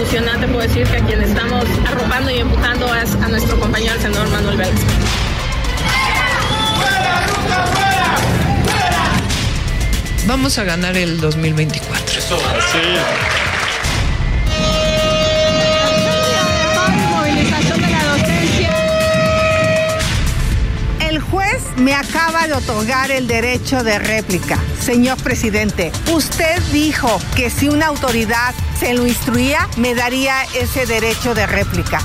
Institucional te puedo decir que a quien estamos arropando y empujando es a nuestro compañero el senador Manuel Vélez. Vamos a ganar el 2024. Eso, El juez me acaba de otorgar el derecho de réplica. Señor presidente, usted dijo que si una autoridad se lo instruía, me daría ese derecho de réplica.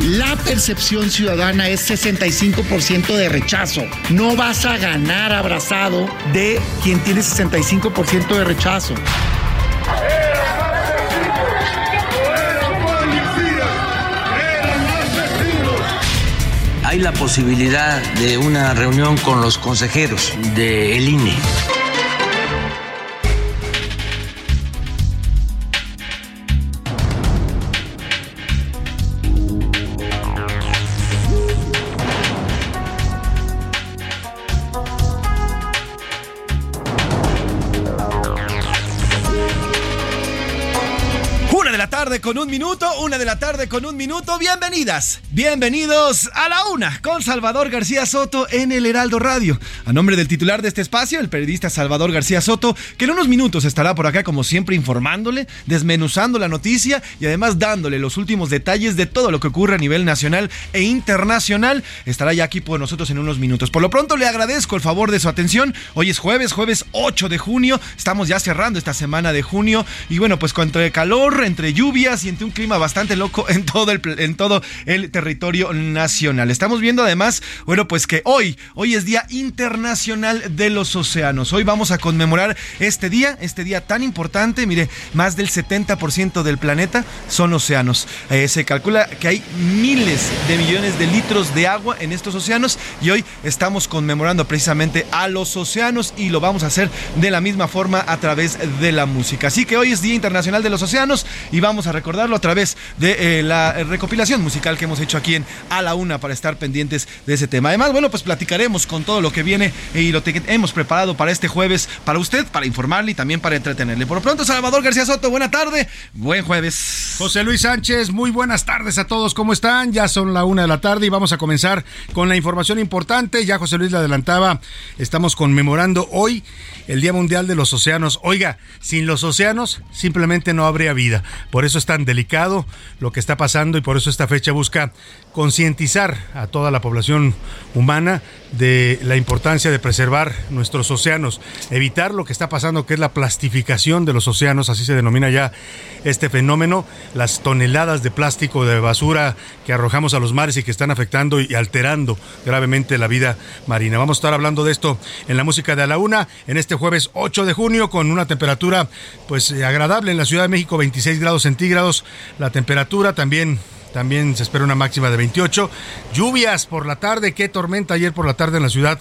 La percepción ciudadana es 65% de rechazo. No vas a ganar abrazado de quien tiene 65% de rechazo. La posibilidad de una reunión con los consejeros del INE. Minuto, una de la tarde con un minuto. Bienvenidas, bienvenidos a la una con Salvador García Soto en el Heraldo Radio. A nombre del titular de este espacio, el periodista Salvador García Soto, que en unos minutos estará por acá como siempre informándole, desmenuzando la noticia y además dándole los últimos detalles de todo lo que ocurre a nivel nacional e internacional. Estará ya aquí por nosotros en unos minutos. Por lo pronto le agradezco el favor de su atención. Hoy es jueves, jueves 8 de junio. Estamos ya cerrando esta semana de junio y bueno, pues entre calor, entre lluvia y entre un clima bastante loco en todo el, en todo el territorio nacional. Estamos viendo además, bueno, pues que hoy, hoy es Día Internacional de los Océanos. Hoy vamos a conmemorar este día, este día tan importante. Mire, más del 70% del planeta son océanos. Eh, se calcula que hay miles de millones de litros de agua en estos océanos y hoy estamos conmemorando precisamente a los océanos y lo vamos a hacer de la misma forma a través de la música. Así que hoy es Día Internacional de los Océanos y vamos a recordarlo través de eh, la recopilación musical que hemos hecho aquí en A la Una para estar pendientes de ese tema. Además, bueno, pues platicaremos con todo lo que viene y lo que hemos preparado para este jueves para usted, para informarle y también para entretenerle. Por lo pronto, Salvador García Soto, buena tarde, buen jueves. José Luis Sánchez, muy buenas tardes a todos, ¿cómo están? Ya son la una de la tarde y vamos a comenzar con la información importante. Ya José Luis le adelantaba, estamos conmemorando hoy el Día Mundial de los Océanos. Oiga, sin los océanos simplemente no habría vida. Por eso es tan delicado lo que está pasando y por eso esta fecha busca concientizar a toda la población humana de la importancia de preservar nuestros océanos, evitar lo que está pasando, que es la plastificación de los océanos, así se denomina ya este fenómeno, las toneladas de plástico de basura que arrojamos a los mares y que están afectando y alterando gravemente la vida marina. Vamos a estar hablando de esto en la música de a la una, en este jueves 8 de junio, con una temperatura pues agradable en la Ciudad de México, 26 grados centígrados, la temperatura también también se espera una máxima de 28. Lluvias por la tarde, qué tormenta ayer por la tarde en la ciudad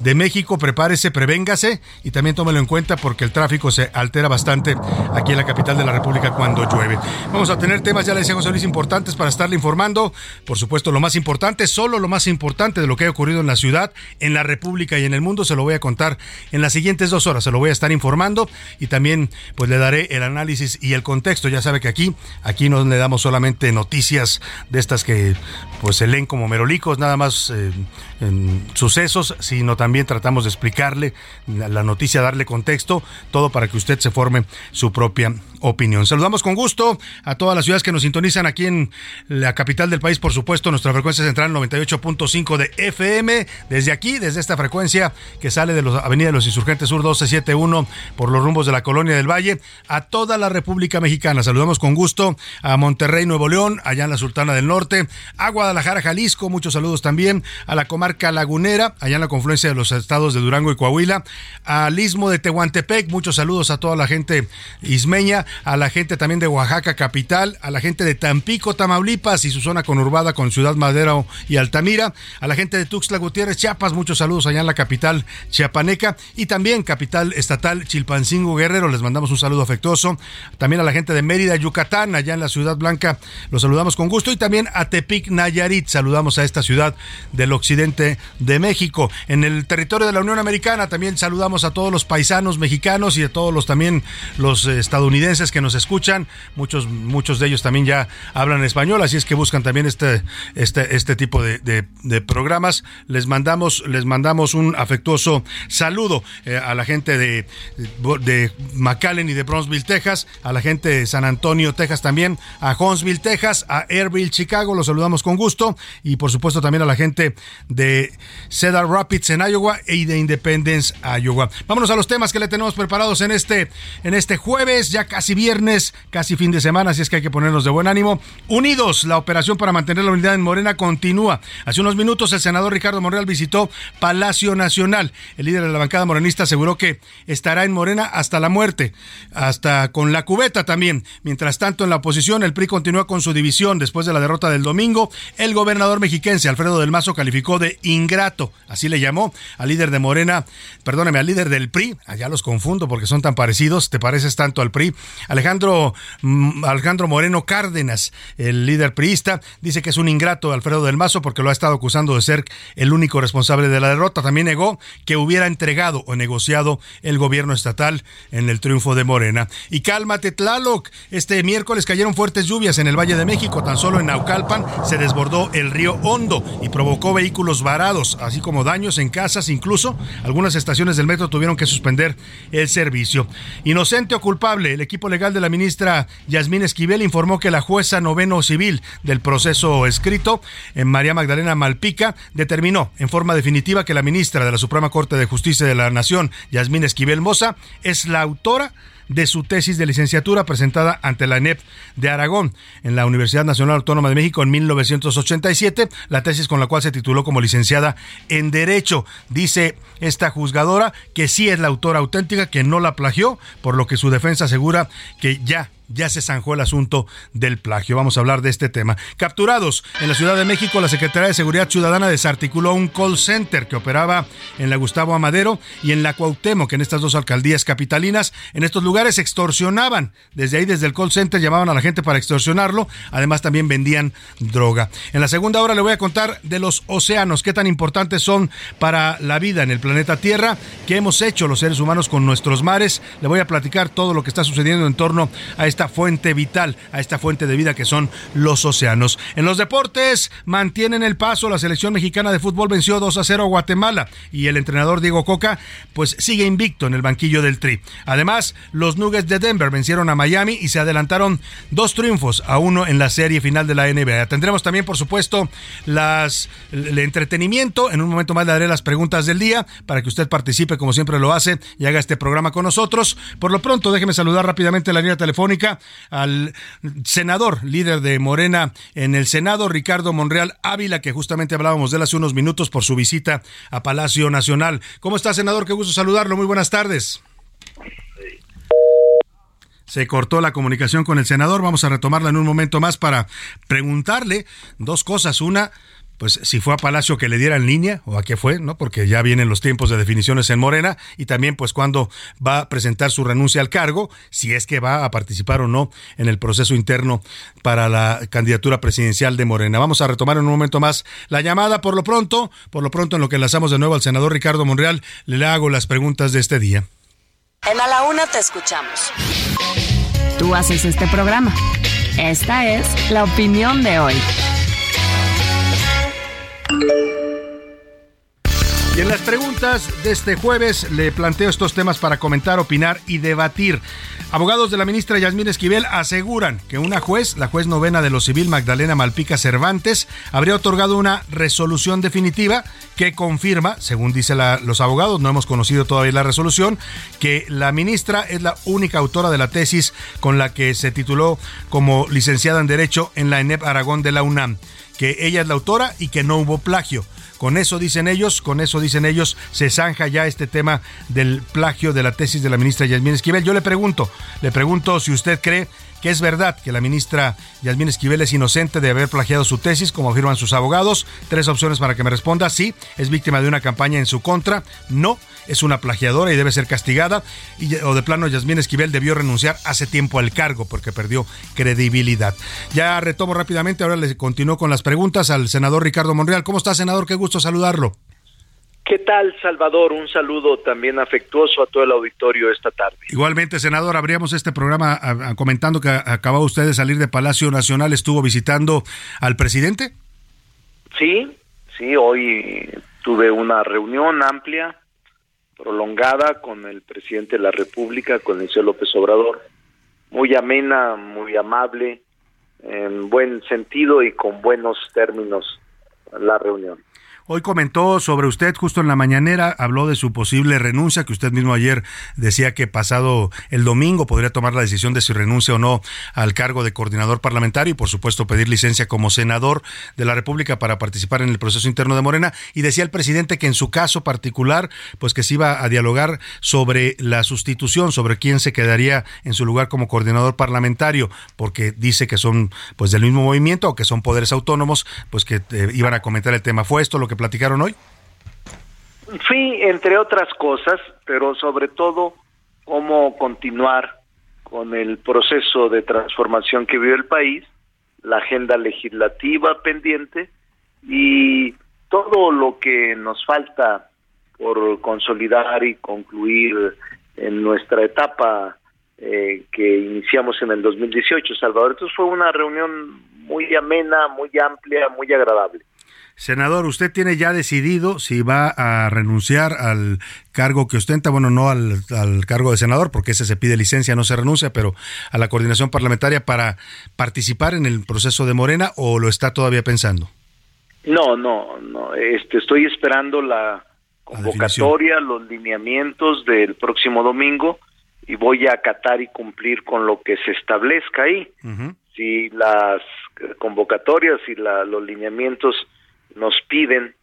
de México. Prepárese, prevéngase y también tómelo en cuenta porque el tráfico se altera bastante aquí en la capital de la República cuando llueve. Vamos a tener temas, ya le decía José Luis, importantes para estarle informando. Por supuesto, lo más importante, solo lo más importante de lo que ha ocurrido en la ciudad, en la República y en el mundo, se lo voy a contar en las siguientes dos horas. Se lo voy a estar informando y también pues le daré el análisis y el contexto. Ya sabe que aquí, aquí no le damos solamente noticias de estas que pues se leen como merolicos, nada más eh, en sucesos, sino también tratamos de explicarle la noticia, darle contexto, todo para que usted se forme su propia opinión. Saludamos con gusto a todas las ciudades que nos sintonizan aquí en la capital del país, por supuesto, nuestra frecuencia central 98.5 de FM, desde aquí, desde esta frecuencia que sale de la Avenida de los Insurgentes Sur 1271 por los rumbos de la Colonia del Valle, a toda la República Mexicana. Saludamos con gusto a Monterrey, Nuevo León, allá en la Sultana del Norte, a Guadalajara, Jalisco, muchos saludos también, a la comarca lagunera, allá en la confluencia de los estados de Durango y Coahuila, al istmo de Tehuantepec, muchos saludos a toda la gente ismeña, a la gente también de Oaxaca capital, a la gente de Tampico, Tamaulipas y su zona conurbada con Ciudad Madero y Altamira, a la gente de Tuxtla Gutiérrez, Chiapas, muchos saludos allá en la capital chiapaneca y también capital estatal Chilpancingo Guerrero, les mandamos un saludo afectuoso, también a la gente de Mérida, Yucatán, allá en la Ciudad Blanca, los saludamos con gusto y también a Tepic, Nayarit, saludamos a esta ciudad del occidente de México. En el territorio de la Unión Americana. También saludamos a todos los paisanos mexicanos y a todos los también los estadounidenses que nos escuchan, muchos muchos de ellos también ya hablan español, así es que buscan también este este este tipo de, de, programas. Les mandamos les mandamos un afectuoso saludo eh, a la gente de, de McAllen y de Bronzeville, Texas, a la gente de San Antonio, Texas también, a Huntsville, Texas, a Airville, Chicago, los saludamos con gusto. Y por supuesto también a la gente de Cedar Rapids en Iowa y de Independence, Iowa. Vámonos a los temas que le tenemos preparados en este en este jueves, ya casi viernes, casi fin de semana, así es que hay que ponernos de buen ánimo. Unidos, la operación para mantener la unidad en Morena continúa. Hace unos minutos el senador Ricardo Monreal visitó Palacio Nacional. El líder de la bancada morenista aseguró que estará en Morena hasta la muerte, hasta con la cubeta también. Mientras tanto, en la oposición, el PRI continúa con su división. Después de la derrota del domingo, el gobernador mexiquense Alfredo del Mazo calificó de ingrato, así le llamó al líder de Morena, perdóname, al líder del PRI, allá los confundo porque son tan parecidos, te pareces tanto al PRI, Alejandro, mm, Alejandro Moreno Cárdenas, el líder priista, dice que es un ingrato Alfredo del Mazo porque lo ha estado acusando de ser el único responsable de la derrota. También negó que hubiera entregado o negociado el gobierno estatal en el triunfo de Morena. Y cálmate, Tlaloc, este miércoles cayeron fuertes lluvias en el Valle de México, tan solo en Naucalpan se desbordó el río Hondo y provocó vehículos varados, así como daños en incluso algunas estaciones del metro tuvieron que suspender el servicio. Inocente o culpable, el equipo legal de la ministra Yasmín Esquivel informó que la jueza noveno civil del proceso escrito, en María Magdalena Malpica, determinó en forma definitiva que la ministra de la Suprema Corte de Justicia de la Nación, Yasmín Esquivel Moza, es la autora de su tesis de licenciatura presentada ante la ENEP de Aragón en la Universidad Nacional Autónoma de México en 1987, la tesis con la cual se tituló como licenciada en Derecho. Dice esta juzgadora que sí es la autora auténtica, que no la plagió, por lo que su defensa asegura que ya ya se zanjó el asunto del plagio. Vamos a hablar de este tema. Capturados en la Ciudad de México, la Secretaría de Seguridad Ciudadana desarticuló un call center que operaba en la Gustavo Amadero y en la Cuauhtémoc, en estas dos alcaldías capitalinas. En estos lugares extorsionaban. Desde ahí, desde el call center, llamaban a la gente para extorsionarlo. Además, también vendían droga. En la segunda hora le voy a contar de los océanos, qué tan importantes son para la vida en el planeta Tierra, qué hemos hecho los seres humanos con nuestros mares. Le voy a platicar todo lo que está sucediendo en torno a esta fuente vital, a esta fuente de vida que son los océanos. En los deportes mantienen el paso, la selección mexicana de fútbol venció 2 a 0 a Guatemala y el entrenador Diego Coca pues sigue invicto en el banquillo del Tri. Además, los Nuggets de Denver vencieron a Miami y se adelantaron dos triunfos a uno en la serie final de la NBA. Tendremos también, por supuesto, las el entretenimiento. En un momento más le daré las preguntas del día para que usted participe como siempre lo hace y haga este programa con nosotros. Por lo pronto, déjeme saludar rápidamente la línea telefónica al senador, líder de Morena en el Senado, Ricardo Monreal Ávila, que justamente hablábamos de él hace unos minutos por su visita a Palacio Nacional. ¿Cómo está, senador? Qué gusto saludarlo. Muy buenas tardes. Se cortó la comunicación con el senador. Vamos a retomarla en un momento más para preguntarle dos cosas. Una, pues si fue a Palacio que le diera en línea o a qué fue, ¿no? Porque ya vienen los tiempos de definiciones en Morena y también pues cuando va a presentar su renuncia al cargo, si es que va a participar o no en el proceso interno para la candidatura presidencial de Morena. Vamos a retomar en un momento más la llamada por lo pronto, por lo pronto en lo que enlazamos de nuevo al senador Ricardo Monreal, le hago las preguntas de este día. En A la Una te escuchamos. Tú haces este programa. Esta es la opinión de hoy. Y en las preguntas de este jueves le planteo estos temas para comentar, opinar y debatir. Abogados de la ministra Yasmín Esquivel aseguran que una juez, la juez novena de lo civil Magdalena Malpica Cervantes, habría otorgado una resolución definitiva que confirma, según dicen los abogados, no hemos conocido todavía la resolución, que la ministra es la única autora de la tesis con la que se tituló como licenciada en Derecho en la ENEP Aragón de la UNAM, que ella es la autora y que no hubo plagio. Con eso dicen ellos, con eso dicen ellos, se zanja ya este tema del plagio de la tesis de la ministra Yasmín Esquivel. Yo le pregunto, le pregunto si usted cree que es verdad que la ministra Yasmín Esquivel es inocente de haber plagiado su tesis, como afirman sus abogados. Tres opciones para que me responda. Sí, es víctima de una campaña en su contra. No, es una plagiadora y debe ser castigada. Y, o de plano, Yasmín Esquivel debió renunciar hace tiempo al cargo porque perdió credibilidad. Ya retomo rápidamente, ahora le continúo con las preguntas al senador Ricardo Monreal. ¿Cómo está, senador? Qué gusto saludarlo. ¿Qué tal, Salvador? Un saludo también afectuoso a todo el auditorio esta tarde. Igualmente, senador, abríamos este programa comentando que acababa usted de salir de Palacio Nacional, estuvo visitando al presidente. Sí, sí, hoy tuve una reunión amplia, prolongada con el presidente de la República, con el señor López Obrador. Muy amena, muy amable, en buen sentido y con buenos términos la reunión. Hoy comentó sobre usted justo en la mañanera, habló de su posible renuncia, que usted mismo ayer decía que pasado el domingo podría tomar la decisión de si renuncia o no al cargo de coordinador parlamentario y por supuesto pedir licencia como senador de la República para participar en el proceso interno de Morena. Y decía el presidente que en su caso particular, pues que se iba a dialogar sobre la sustitución, sobre quién se quedaría en su lugar como coordinador parlamentario, porque dice que son pues del mismo movimiento o que son poderes autónomos, pues que eh, iban a comentar el tema. ¿Fue esto lo que platicaron hoy? Sí, entre otras cosas, pero sobre todo cómo continuar con el proceso de transformación que vive el país, la agenda legislativa pendiente y todo lo que nos falta por consolidar y concluir en nuestra etapa eh, que iniciamos en el 2018, Salvador. Entonces fue una reunión muy amena, muy amplia, muy agradable. Senador, usted tiene ya decidido si va a renunciar al cargo que ostenta, bueno, no al, cargo de senador, porque ese se pide licencia, no se renuncia, pero a la coordinación parlamentaria para participar en el proceso de Morena o lo está todavía pensando? No, no, no. Este, estoy esperando la convocatoria, los lineamientos del próximo domingo y voy a acatar y cumplir con lo que se establezca ahí. Si las convocatorias y la, los lineamientos nos piden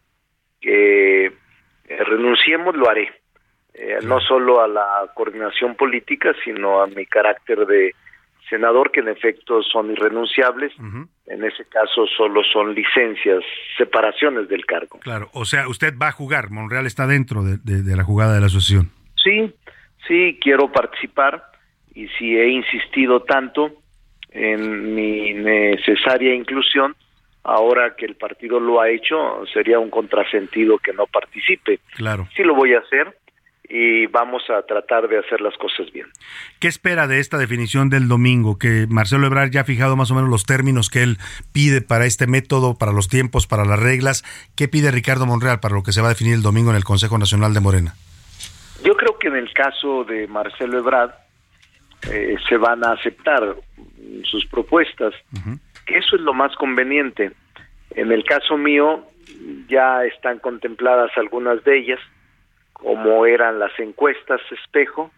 que eh, renunciemos, lo haré. Eh, no solo a la coordinación política, sino a mi carácter de senador, que en efecto son irrenunciables. En ese caso solo son licencias, separaciones del cargo. Claro, o sea, usted va a jugar, Monreal está dentro de, de la jugada de la asociación. Sí, sí, quiero participar y si he insistido tanto en mi necesaria inclusión, ahora que el partido lo ha hecho, sería un contrasentido que no participe. Claro. Sí lo voy a hacer y vamos a tratar de hacer las cosas bien. ¿Qué espera de esta definición del domingo? Que Marcelo Ebrard ya ha fijado más o menos los términos que él pide para este método, para los tiempos, para las reglas. ¿Qué pide Ricardo Monreal para lo que se va a definir el domingo en el Consejo Nacional de Morena? Yo creo que en el caso de Marcelo Ebrard eh, se van a aceptar sus propuestas eso es lo más conveniente. En el caso mío ya están contempladas algunas de ellas, como eran las encuestas espejo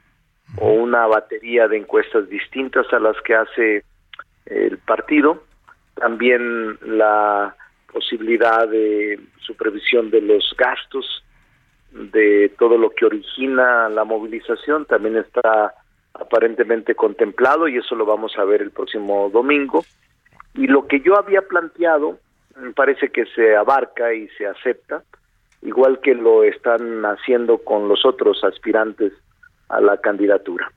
o una batería de encuestas distintas a las que hace el partido, también la posibilidad de supervisión de los gastos, de todo lo que origina la movilización, también está aparentemente contemplado y eso lo vamos a ver el próximo domingo. Y lo que yo había planteado me parece que se abarca y se acepta, igual que lo están haciendo con los otros aspirantes a la candidatura.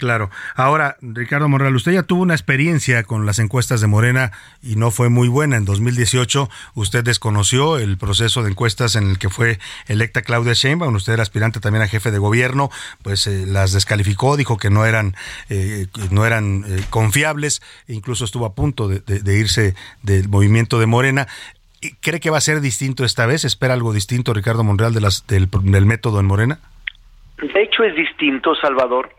Claro. Ahora, Ricardo Morral, usted ya tuvo una experiencia con las encuestas de Morena y no fue muy buena. En 2018 usted desconoció el proceso de encuestas en el que fue electa Claudia Sheinbaum. Usted era aspirante también a jefe de gobierno, pues eh, las descalificó, dijo que no eran eh, no eran eh, confiables incluso estuvo a punto de irse del movimiento de Morena. ¿Cree que va a ser distinto esta vez? ¿Espera algo distinto Ricardo Monreal de las, del, método en Morena? De hecho es distinto, Salvador,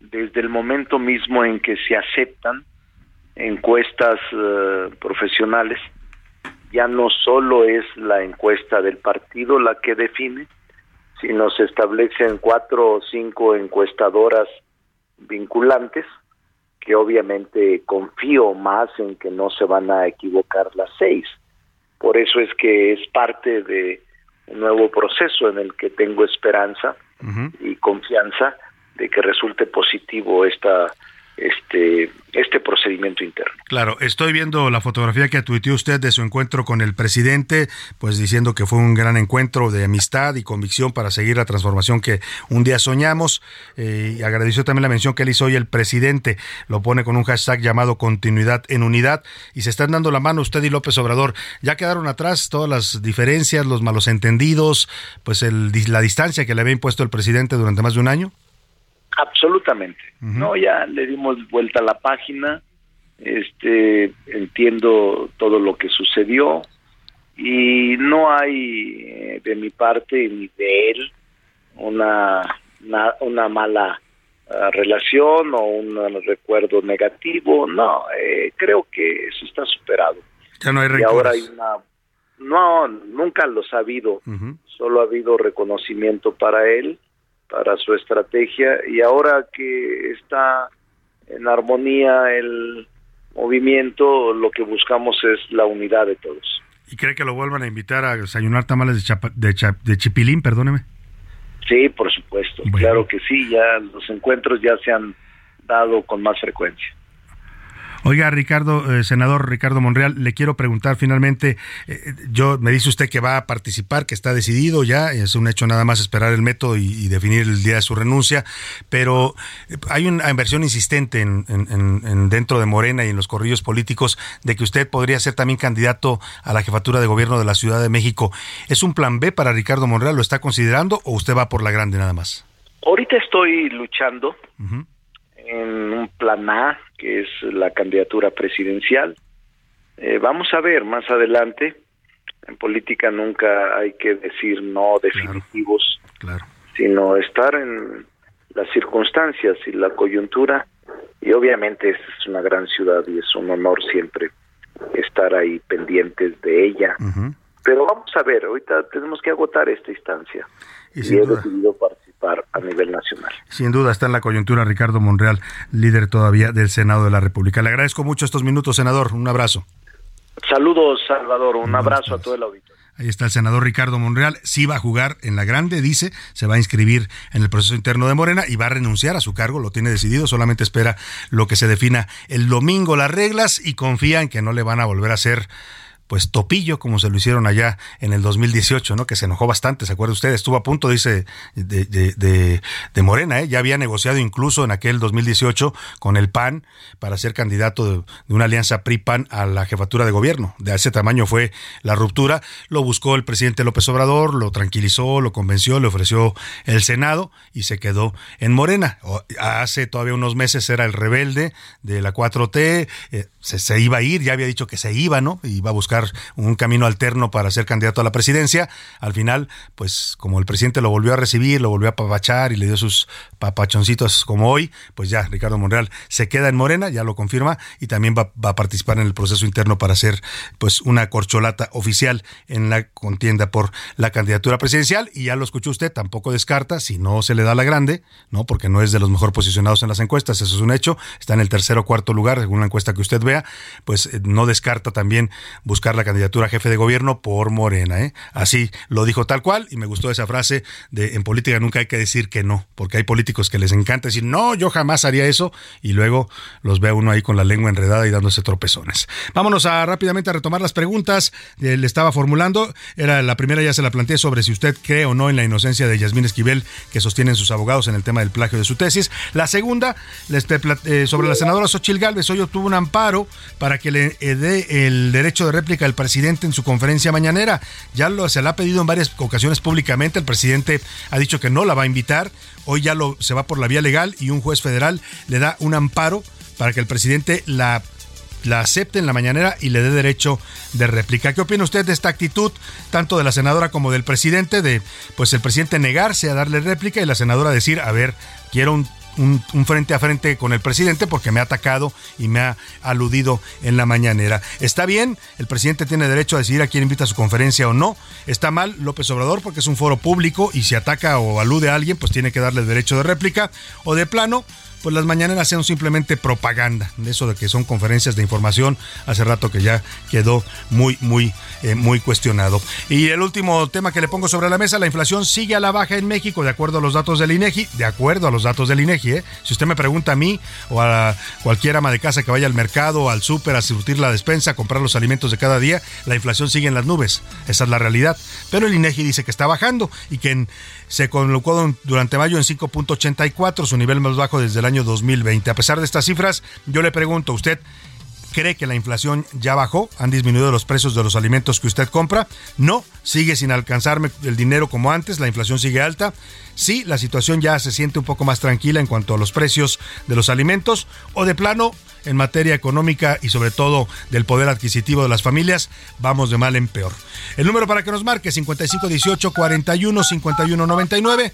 desde el momento mismo en que se aceptan encuestas eh, profesionales, ya no solo es la encuesta del partido la que define, sino se establecen cuatro o cinco encuestadoras vinculantes, que obviamente confío más en que no se van a equivocar las seis. Por eso es que es parte de un nuevo proceso en el que tengo esperanza y confianza de que resulte positivo esta este, este procedimiento interno. Claro, estoy viendo la fotografía que tuiteó usted de su encuentro con el presidente, pues diciendo que fue un gran encuentro de amistad y convicción para seguir la transformación que un día soñamos. Eh, y agradeció también la mención que él hizo hoy el presidente, lo pone con un hashtag llamado continuidad en unidad y se están dando la mano usted y López Obrador. Ya quedaron atrás todas las diferencias, los malos entendidos, pues el, la distancia que le había impuesto el presidente durante más de un año. Absolutamente. No, ya le dimos vuelta a la página. Este, entiendo todo lo que sucedió y no hay eh, de mi parte ni de él una una, mala ah, relación o un recuerdo negativo. No, eh, creo que eso está superado. Ya no hay y ahora hay una no, nunca los ha habido. Solo ha habido reconocimiento para él para su estrategia y ahora que está en armonía el movimiento, lo que buscamos es la unidad de todos. ¿Y cree que lo vuelvan a invitar a desayunar tamales de, de, chipilín, perdóneme? Sí, por supuesto, claro que sí, ya los encuentros ya se han dado con más frecuencia. Oiga, Ricardo, eh, senador Ricardo Monreal, le quiero preguntar finalmente, eh, yo me dice usted que va a participar, que está decidido ya, es un hecho nada más esperar el método y, definir el día de su renuncia, pero eh, hay una inversión insistente en, dentro de Morena y en los corrillos políticos de que usted podría ser también candidato a la jefatura de gobierno de la Ciudad de México. ¿Es un plan B para Ricardo Monreal? ¿Lo está considerando o usted va por la grande nada más? Ahorita estoy luchando en un plan A, que es la candidatura presidencial. Eh, vamos a ver más adelante. En política nunca hay que decir no definitivos, sino estar en las circunstancias y la coyuntura. Y obviamente es una gran ciudad y es un honor siempre estar ahí pendientes de ella. Pero vamos a ver, ahorita tenemos que agotar esta instancia. Y, he decidido participar a nivel nacional. Sin duda está en la coyuntura Ricardo Monreal, líder todavía del Senado de la República. Le agradezco mucho estos minutos, senador. Un abrazo. Saludos, Salvador. Un abrazo a todo el auditorio. Ahí está el senador Ricardo Monreal. Sí va a jugar en la grande, dice, se va a inscribir en el proceso interno de Morena y va a renunciar a su cargo, lo tiene decidido, solamente espera lo que se defina el domingo las reglas y confía en que no le van a volver a hacer pues topillo como se lo hicieron allá en el 2018, ¿no? Que se enojó bastante, ¿se acuerda usted? Estuvo a punto, dice, de, de, de, Morena, ¿eh? Ya había negociado incluso en aquel 2018 con el PAN para ser candidato de, una alianza PRI-PAN a la jefatura de gobierno. De ese tamaño fue la ruptura. Lo buscó el presidente López Obrador, lo tranquilizó, lo convenció, le ofreció el Senado y se quedó en Morena. Hace todavía unos meses era el rebelde de la 4T, eh, se, se iba a ir, ya había dicho que se iba, ¿no? Iba a buscar un camino alterno para ser candidato a la presidencia. Al final, pues como el presidente lo volvió a recibir, lo volvió a papachar y le dio sus papachoncitos como hoy, pues ya Ricardo Monreal se queda en Morena, ya lo confirma, y también va, a participar en el proceso interno para ser pues una corcholata oficial en la contienda por la candidatura presidencial. Y ya lo escuchó usted, tampoco descarta, si no se le da la grande, ¿no? Porque no es de los mejor posicionados en las encuestas, eso es un hecho, está en el tercer o cuarto lugar, según la encuesta que usted vea, pues eh, no descarta también buscar la candidatura a jefe de gobierno por Morena. ¿eh? Así lo dijo tal cual y me gustó esa frase de en política nunca hay que decir que no, porque hay políticos que les encanta decir no, yo jamás haría eso y luego los ve uno ahí con la lengua enredada y dándose tropezones. Vámonos a rápidamente a retomar las preguntas. Eh, le estaba formulando, era la primera ya se la planteé sobre si usted cree o no en la inocencia de Yasmín Esquivel que sostienen sus abogados en el tema del plagio de su tesis. La segunda, eh, sobre la senadora Xochil Gálvez, hoy obtuvo un amparo para que le dé el derecho de réplica el presidente en su conferencia mañanera. Ya lo, se la ha pedido en varias ocasiones públicamente. El presidente ha dicho que no la va a invitar. Hoy ya lo, se va por la vía legal y un juez federal le da un amparo para que el presidente la la acepte en la mañanera y le dé derecho de réplica. ¿Qué opina usted de esta actitud, tanto de la senadora como del presidente, de pues el presidente negarse a darle réplica y la senadora decir, a ver, quiero un un, frente a frente con el presidente porque me ha atacado y me ha aludido en la mañanera. Está bien, el presidente tiene derecho a decidir a quién invita a su conferencia o no. Está mal López Obrador porque es un foro público y si ataca o alude a alguien, pues tiene que darle derecho de réplica. O de plano, pues las mañaneras sean simplemente propaganda. De eso de que son conferencias de información, hace rato que ya quedó muy, muy, eh, muy cuestionado. Y el último tema que le pongo sobre la mesa, la inflación sigue a la baja en México, de acuerdo a los datos del INEGI, de acuerdo a los datos del INEGI. ¿eh? Si usted me pregunta a mí o a cualquier ama de casa que vaya al mercado, al súper, a surtir la despensa, a comprar los alimentos de cada día, la inflación sigue en las nubes. Esa es la realidad. Pero el INEGI dice que está bajando y que en se colocó durante mayo en 5.84, su nivel más bajo desde el año 2020. A pesar de estas cifras, yo le pregunto, ¿usted cree que la inflación ya bajó? ¿Han disminuido los precios de los alimentos que usted compra? No, sigue sin alcanzarme el dinero como antes, la inflación sigue alta. Sí, la situación ya se siente un poco más tranquila en cuanto a los precios de los alimentos o de plano en materia económica y sobre todo del poder adquisitivo de las familias, vamos de mal en peor. El número para que nos marque 5518 41 51 99.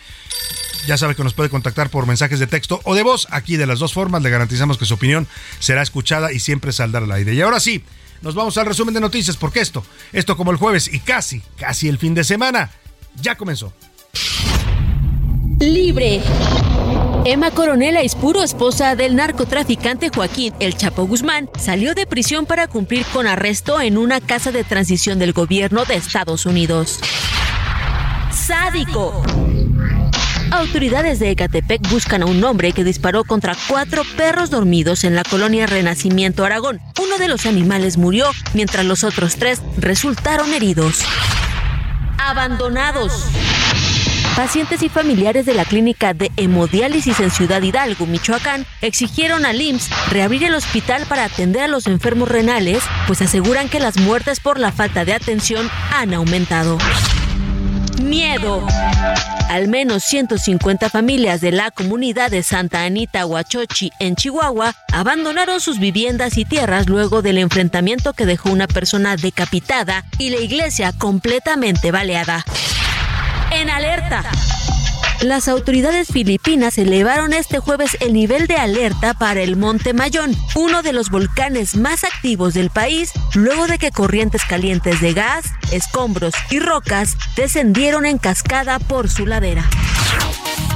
Ya sabe que nos puede contactar por mensajes de texto o de voz. Aquí de las dos formas le garantizamos que su opinión será escuchada y siempre saldrá al aire. Y ahora sí, nos vamos al resumen de noticias porque esto, esto como el jueves y casi, casi el fin de semana, ya comenzó. Libre. Emma Coronel Ispuro, esposa del narcotraficante Joaquín El Chapo Guzmán, salió de prisión para cumplir con arresto en una casa de transición del gobierno de Estados Unidos. Sádico. Autoridades de Ecatepec buscan a un hombre que disparó contra cuatro perros dormidos en la colonia Renacimiento Aragón. Uno de los animales murió, mientras los otros tres resultaron heridos. Abandonados. Pacientes y familiares de la clínica de hemodiálisis en Ciudad Hidalgo, Michoacán, exigieron al IMSS reabrir el hospital para atender a los enfermos renales, pues aseguran que las muertes por la falta de atención han aumentado. Miedo. Al menos 150 familias de la comunidad de Santa Anita Huachochi en Chihuahua abandonaron sus viviendas y tierras luego del enfrentamiento que dejó una persona decapitada y la iglesia completamente baleada en alerta. Las autoridades filipinas elevaron este jueves el nivel de alerta para el Monte Mayón, uno de los volcanes más activos del país, luego de que corrientes calientes de gas, escombros y rocas descendieron en cascada por su ladera.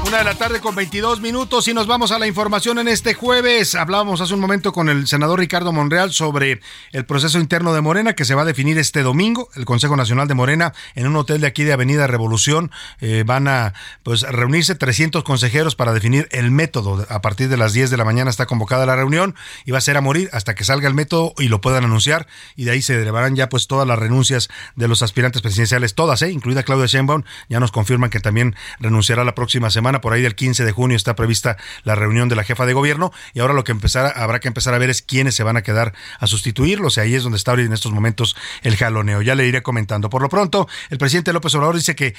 Una de la tarde con 22 minutos y nos vamos a la información en este jueves. Hablábamos hace un momento con el senador Ricardo Monreal sobre el proceso interno de Morena que se va a definir este domingo. El Consejo Nacional de Morena en un hotel de aquí de Avenida Revolución eh, van a pues reunirse 300 consejeros para definir el método. A partir de las 10 de la mañana está convocada la reunión y va a ser a morir hasta que salga el método y lo puedan anunciar y de ahí se derivarán ya pues todas las renuncias de los aspirantes presidenciales, todas, ¿eh? incluida Claudia Sheinbaum, ya nos confirman que también renunciará la próxima semana por ahí del 15 de junio está prevista la reunión de la jefa de gobierno y ahora lo que empezar, habrá que empezar a ver es quiénes se van a quedar a sustituirlos y ahí es donde está en estos momentos el jaloneo. Ya le iré comentando. Por lo pronto, el presidente López Obrador dice que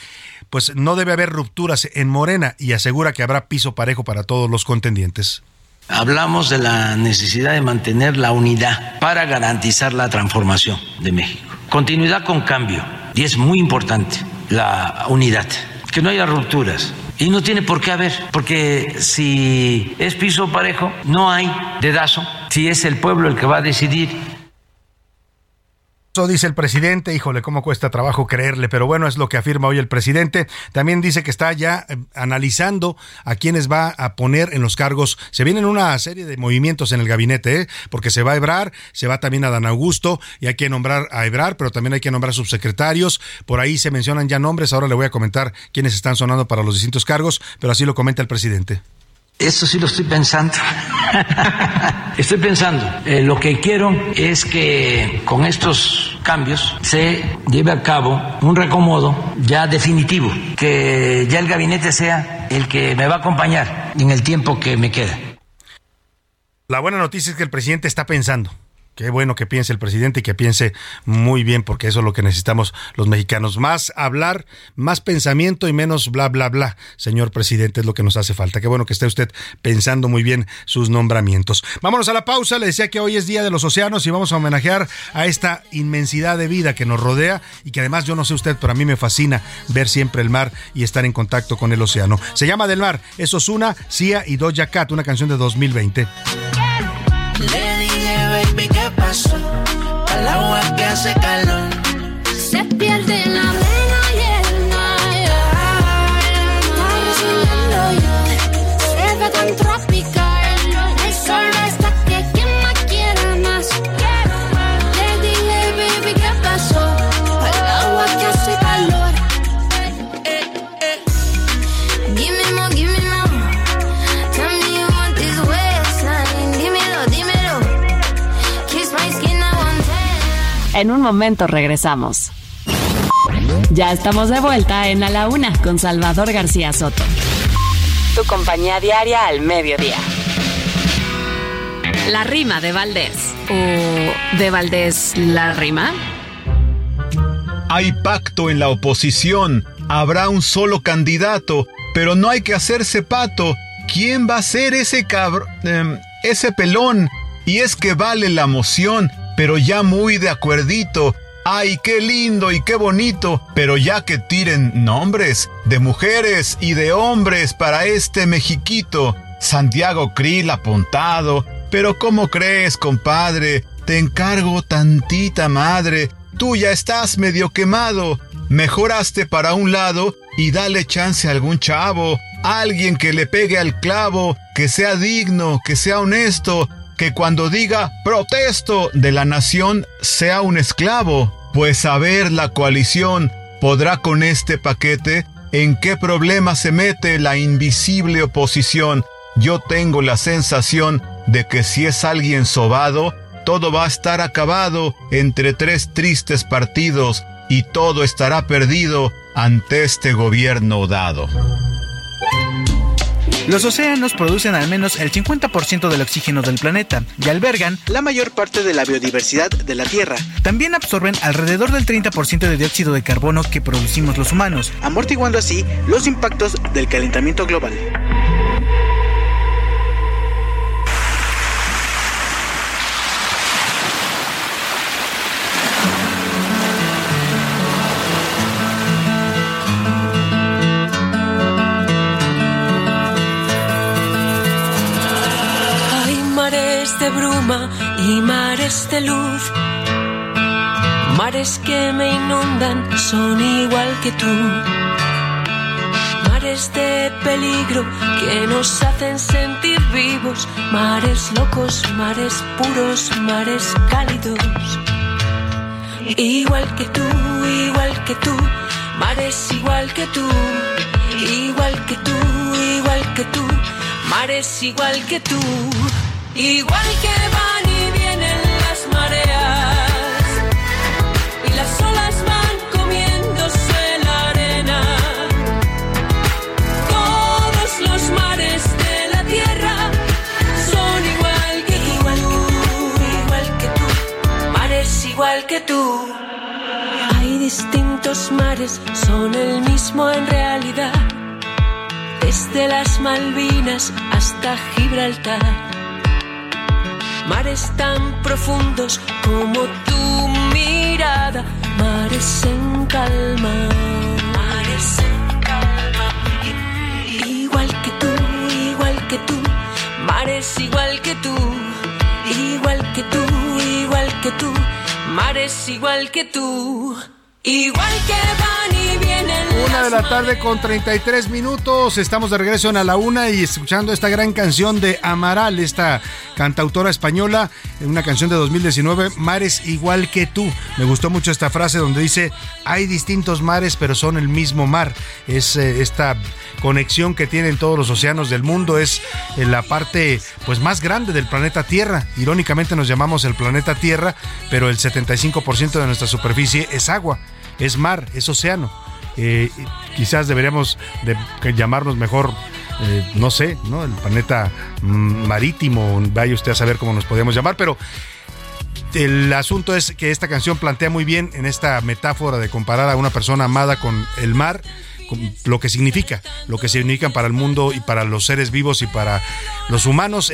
pues no debe haber rupturas en Morena y asegura que habrá piso parejo para todos los contendientes. Hablamos de la necesidad de mantener la unidad para garantizar la transformación de México. Continuidad con cambio. Y es muy importante la unidad, que no haya rupturas. Y no tiene por qué haber, porque si es piso parejo, no hay dedazo. Si es el pueblo el que va a decidir dice el presidente, híjole, cómo cuesta trabajo creerle, pero bueno, es lo que afirma hoy el presidente. También dice que está ya eh, analizando a quienes va a poner en los cargos. Se vienen una serie de movimientos en el gabinete, ¿eh? porque se va a Ebrar, se va también a Dan Augusto, y hay que nombrar a Ebrar, pero también hay que nombrar subsecretarios. Por ahí se mencionan ya nombres, ahora le voy a comentar quiénes están sonando para los distintos cargos, pero así lo comenta el presidente. Eso sí lo estoy pensando. estoy pensando. Eh, lo que quiero es que con estos cambios se lleve a cabo un recomodo ya definitivo, que ya el gabinete sea el que me va a acompañar en el tiempo que me queda. La buena noticia es que el presidente está pensando Qué bueno que piense el presidente y que piense muy bien, porque eso es lo que necesitamos los mexicanos. Más hablar, más pensamiento y menos bla, bla, bla. Señor presidente, es lo que nos hace falta. Qué bueno que esté usted pensando muy bien sus nombramientos. Vámonos a la pausa. Le decía que hoy es Día de los Océanos y vamos a homenajear a esta inmensidad de vida que nos rodea y que además yo no sé usted, pero a mí me fascina ver siempre el mar y estar en contacto con el océano. Se llama Del Mar. Es Osuna, Sia y Doja Cat, una canción de 2020. Le dije, baby, ¿qué pasó? Al agua que hace calor. En un momento regresamos. Ya estamos de vuelta en A la Una con Salvador García Soto. Tu compañía diaria al mediodía. La rima de Valdés. ¿O de Valdés la rima? Hay pacto en la oposición, habrá un solo candidato, pero no hay que hacerse pato. ¿Quién va a ser ese cabrón, ese pelón? Y es que vale la moción, pero ya muy de acuerdito. Ay, qué lindo y qué bonito, pero ya que tiren nombres de mujeres y de hombres para este mexiquito. Santiago Krill apuntado, pero ¿cómo crees, compadre? Te encargo tantita madre, tú ya estás medio quemado. Mejoraste para un lado y dale chance a algún chavo, alguien que le pegue al clavo, que sea digno, que sea honesto, que cuando diga protesto de la nación sea un esclavo. Pues a ver la coalición podrá con este paquete en qué problema se mete la invisible oposición. Yo tengo la sensación de que si es alguien sobado, todo va a estar acabado entre tres tristes partidos y todo estará perdido ante este gobierno dado. Los océanos producen al menos el 50% del oxígeno del planeta y albergan la mayor parte de la biodiversidad de la Tierra. También absorben alrededor del 30% de dióxido de carbono que producimos los humanos, amortiguando así los impactos del calentamiento global. Y mares de luz. Mares que me inundan son igual que tú. Mares de peligro que nos hacen sentir vivos. Mares locos, mares puros, mares cálidos. Igual que tú, igual que tú. Mares igual que tú. Igual que tú, igual que tú. Mares igual que tú. Igual que van igual que tú. Hay distintos mares, son el mismo en realidad. Desde las Malvinas hasta Gibraltar. Mares tan profundos como tu mirada. Mares en calma. Mares en calma. Igual que tú, igual que tú. Mares igual que tú. Igual que tú, igual que tú. Mares igual que tú. Igual que vienen. Una de la tarde con 33 minutos. Estamos de regreso en A la Una y escuchando esta gran canción de Amaral, esta cantautora española, una canción de 2019, Mares igual que tú. Me gustó mucho esta frase donde dice, hay distintos mares pero son el mismo mar. Es eh, esta conexión que tienen todos los océanos del mundo, es eh, la parte pues más grande del planeta Tierra. Irónicamente nos llamamos el planeta Tierra, pero el 75% de nuestra superficie es agua, es mar, es océano. Eh, quizás deberíamos de llamarnos mejor, eh, no sé, ¿no? El planeta mm, marítimo, vaya usted a saber cómo nos podríamos llamar, pero el asunto es que esta canción plantea muy bien en esta metáfora de comparar a una persona amada con el mar lo que significa, lo que significan para el mundo y para los seres vivos y para los humanos,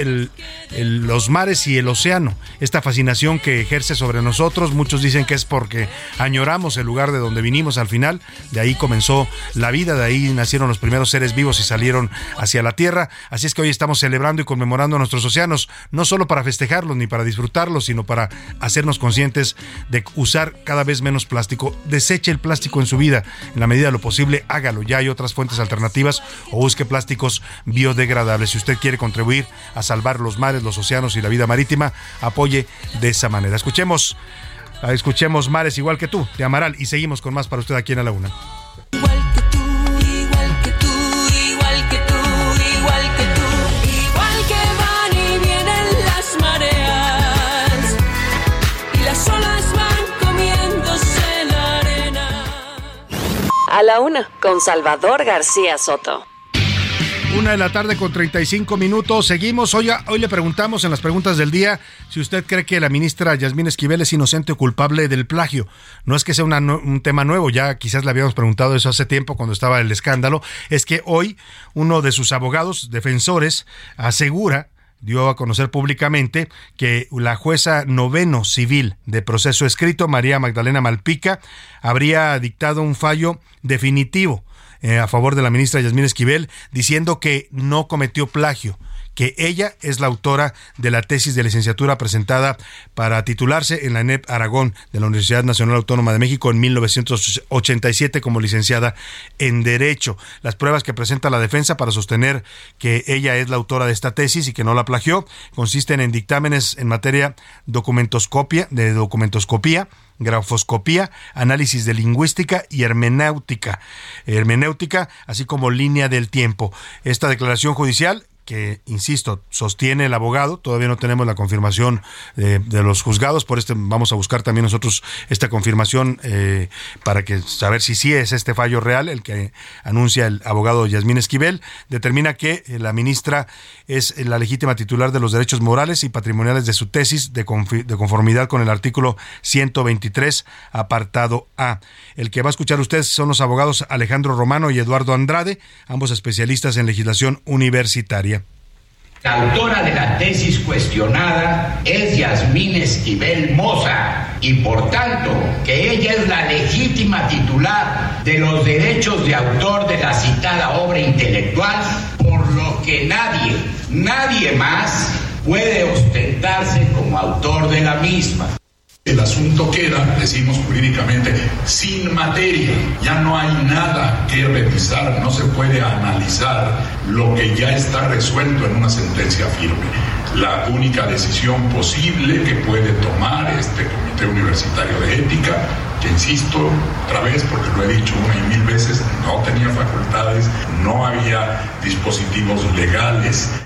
los mares y el océano. Esta fascinación que ejerce sobre nosotros, muchos dicen que es porque añoramos el lugar de donde vinimos al final, de ahí comenzó la vida, de ahí nacieron los primeros seres vivos y salieron hacia la Tierra. Así es que hoy estamos celebrando y conmemorando nuestros océanos, no solo para festejarlos ni para disfrutarlos, sino para hacernos conscientes de usar cada vez menos plástico. Deseche el plástico en su vida, en la medida de lo posible, ya hay otras fuentes alternativas o busque plásticos biodegradables. Si usted quiere contribuir a salvar los mares, los océanos y la vida marítima, apoye de esa manera. Escuchemos, escuchemos Mares igual que tú, de Amaral, y seguimos con más para usted aquí en la Laguna. A la una con Salvador García Soto. Una de la tarde con 35 minutos. Seguimos. Hoy, hoy le preguntamos en las preguntas del día si usted cree que la ministra Yasmín Esquivel es inocente o culpable del plagio. No es que sea un tema nuevo, ya quizás le habíamos preguntado eso hace tiempo cuando estaba el escándalo. Es que hoy uno de sus abogados defensores asegura dio a conocer públicamente que la jueza noveno civil de proceso escrito, María Magdalena Malpica, habría dictado un fallo definitivo eh, a favor de la ministra Yasmín Esquivel, diciendo que no cometió plagio que ella es la autora de la tesis de licenciatura presentada para titularse en la ENEP Aragón de la Universidad Nacional Autónoma de México en 1987 como licenciada en Derecho. Las pruebas que presenta la defensa para sostener que ella es la autora de esta tesis y que no la plagió consisten en dictámenes en materia documentoscopia, de documentoscopía, grafoscopía, análisis de lingüística y hermenéutica, hermenéutica, así como línea del tiempo. Esta declaración judicial que, insisto, sostiene el abogado. Todavía no tenemos la confirmación de, los juzgados, por este vamos a buscar también nosotros esta confirmación eh, para que saber si sí es este fallo real, el que anuncia el abogado Yasmín Esquivel. Determina que eh, la ministra es la legítima titular de los derechos morales y patrimoniales de su tesis de, de conformidad con el artículo 123, apartado A. El que va a escuchar ustedes son los abogados Alejandro Romano y Eduardo Andrade, ambos especialistas en legislación universitaria. La autora de la tesis cuestionada es Yasmín Esquivel Moza y por tanto que ella es la legítima titular de los derechos de autor de la citada obra intelectual, por lo que nadie, nadie más puede ostentarse como autor de la misma. El asunto queda, decimos jurídicamente, sin materia. Ya no hay nada que revisar, no se puede analizar lo que ya está resuelto en una sentencia firme. La única decisión posible que puede tomar este Comité Universitario de Ética, que insisto otra vez, porque lo he dicho una y mil veces, no tenía facultades, no había dispositivos legales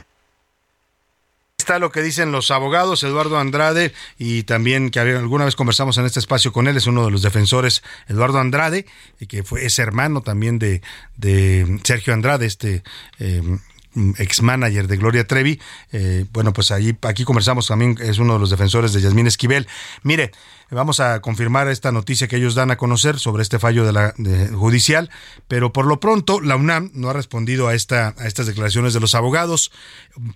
está lo que dicen los abogados, Eduardo Andrade, y también que alguna vez conversamos en este espacio con él, es uno de los defensores, Eduardo Andrade, que fue, es hermano también de, de Sergio Andrade, este eh, ex manager de Gloria Trevi. Eh, bueno, pues ahí, aquí conversamos también, es uno de los defensores de Yasmín Esquivel. Mire, Vamos a confirmar esta noticia que ellos dan a conocer sobre este fallo de la judicial, pero por lo pronto la UNAM no ha respondido a, esta, a estas declaraciones de los abogados,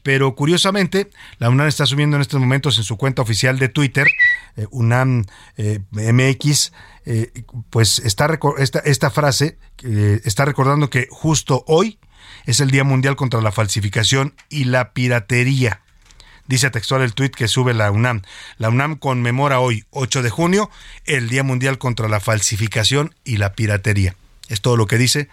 pero curiosamente la UNAM está subiendo en estos momentos en su cuenta oficial de Twitter, eh, UNAM eh, MX, eh, pues está esta, esta frase, está recordando que justo hoy es el Día Mundial contra la Falsificación y la Piratería. Dice textual el tuit que sube la UNAM. La UNAM conmemora hoy, 8 de junio, el Día Mundial contra la Falsificación y la Piratería. Es todo lo que dice.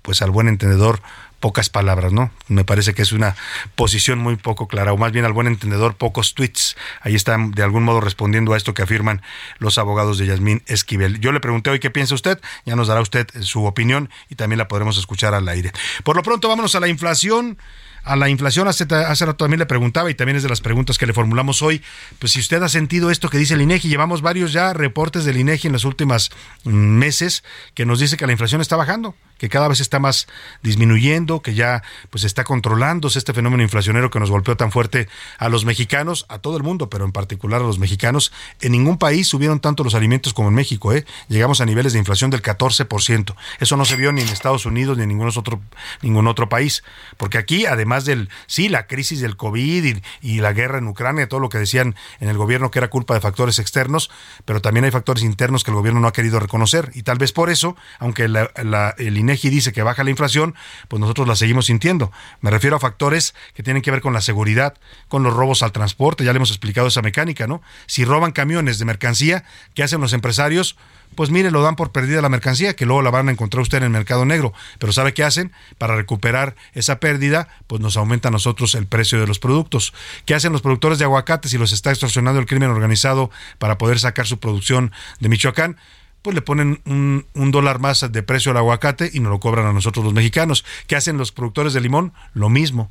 Pues al buen entendedor, pocas palabras, ¿no? Me parece que es una posición muy poco clara, o más bien al buen entendedor, pocos tweets. Ahí están de algún modo respondiendo a esto que afirman los abogados de Yasmín Esquivel. Yo le pregunté hoy qué piensa usted, ya nos dará usted su opinión y también la podremos escuchar al aire. Por lo pronto, vámonos a la inflación a la inflación. Hace, hace rato también le preguntaba y también es de las preguntas que le formulamos hoy. Pues si usted ha sentido esto que dice el INEGI, llevamos varios ya reportes del INEGI en los últimos mm, meses que nos dice que la inflación está bajando que cada vez está más disminuyendo, que ya pues está controlándose este fenómeno inflacionero que nos golpeó tan fuerte a los mexicanos, a todo el mundo, pero en particular a los mexicanos. En ningún país subieron tanto los alimentos como en México, ¿eh? Llegamos a niveles de inflación del 14%. Eso no se vio ni en Estados Unidos ni en ningún otro, ningún otro país, porque aquí, además del, sí, la crisis del COVID y, la guerra en Ucrania, todo lo que decían en el gobierno que era culpa de factores externos, pero también hay factores internos que el gobierno no ha querido reconocer. Y tal vez por eso, aunque el INEGI dice que baja la inflación, pues nosotros la seguimos sintiendo. Me refiero a factores que tienen que ver con la seguridad, con los robos al transporte, ya le hemos explicado esa mecánica, ¿no? Si roban camiones de mercancía, ¿qué hacen los empresarios? pues mire, lo dan por perdida la mercancía, que luego la van a encontrar usted en el mercado negro. Pero ¿sabe qué hacen? Para recuperar esa pérdida, pues nos aumenta a nosotros el precio de los productos. ¿Qué hacen los productores de aguacate si los está extorsionando el crimen organizado para poder sacar su producción de Michoacán? Pues le ponen un, un, dólar más de precio al aguacate y nos lo cobran a nosotros los mexicanos. ¿Qué hacen los productores de limón? Lo mismo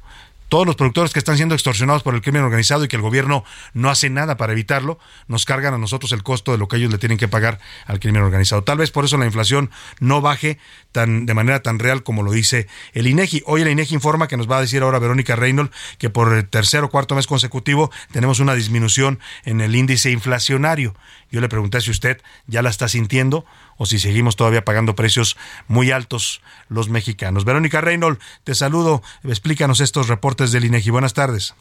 todos los productores que están siendo extorsionados por el crimen organizado y que el gobierno no hace nada para evitarlo, nos cargan a nosotros el costo de lo que ellos le tienen que pagar al crimen organizado. Tal vez por eso la inflación no baje tan de manera tan real como lo dice el INEGI. Hoy el INEGI informa que nos va a decir ahora Verónica Reynolds que por el tercer o cuarto mes consecutivo tenemos una disminución en el índice inflacionario. Yo le pregunté si usted ya la está sintiendo o si seguimos todavía pagando precios muy altos los mexicanos. Verónica Reynolds, te saludo. Explícanos estos reportes del INEGI. Buenas tardes.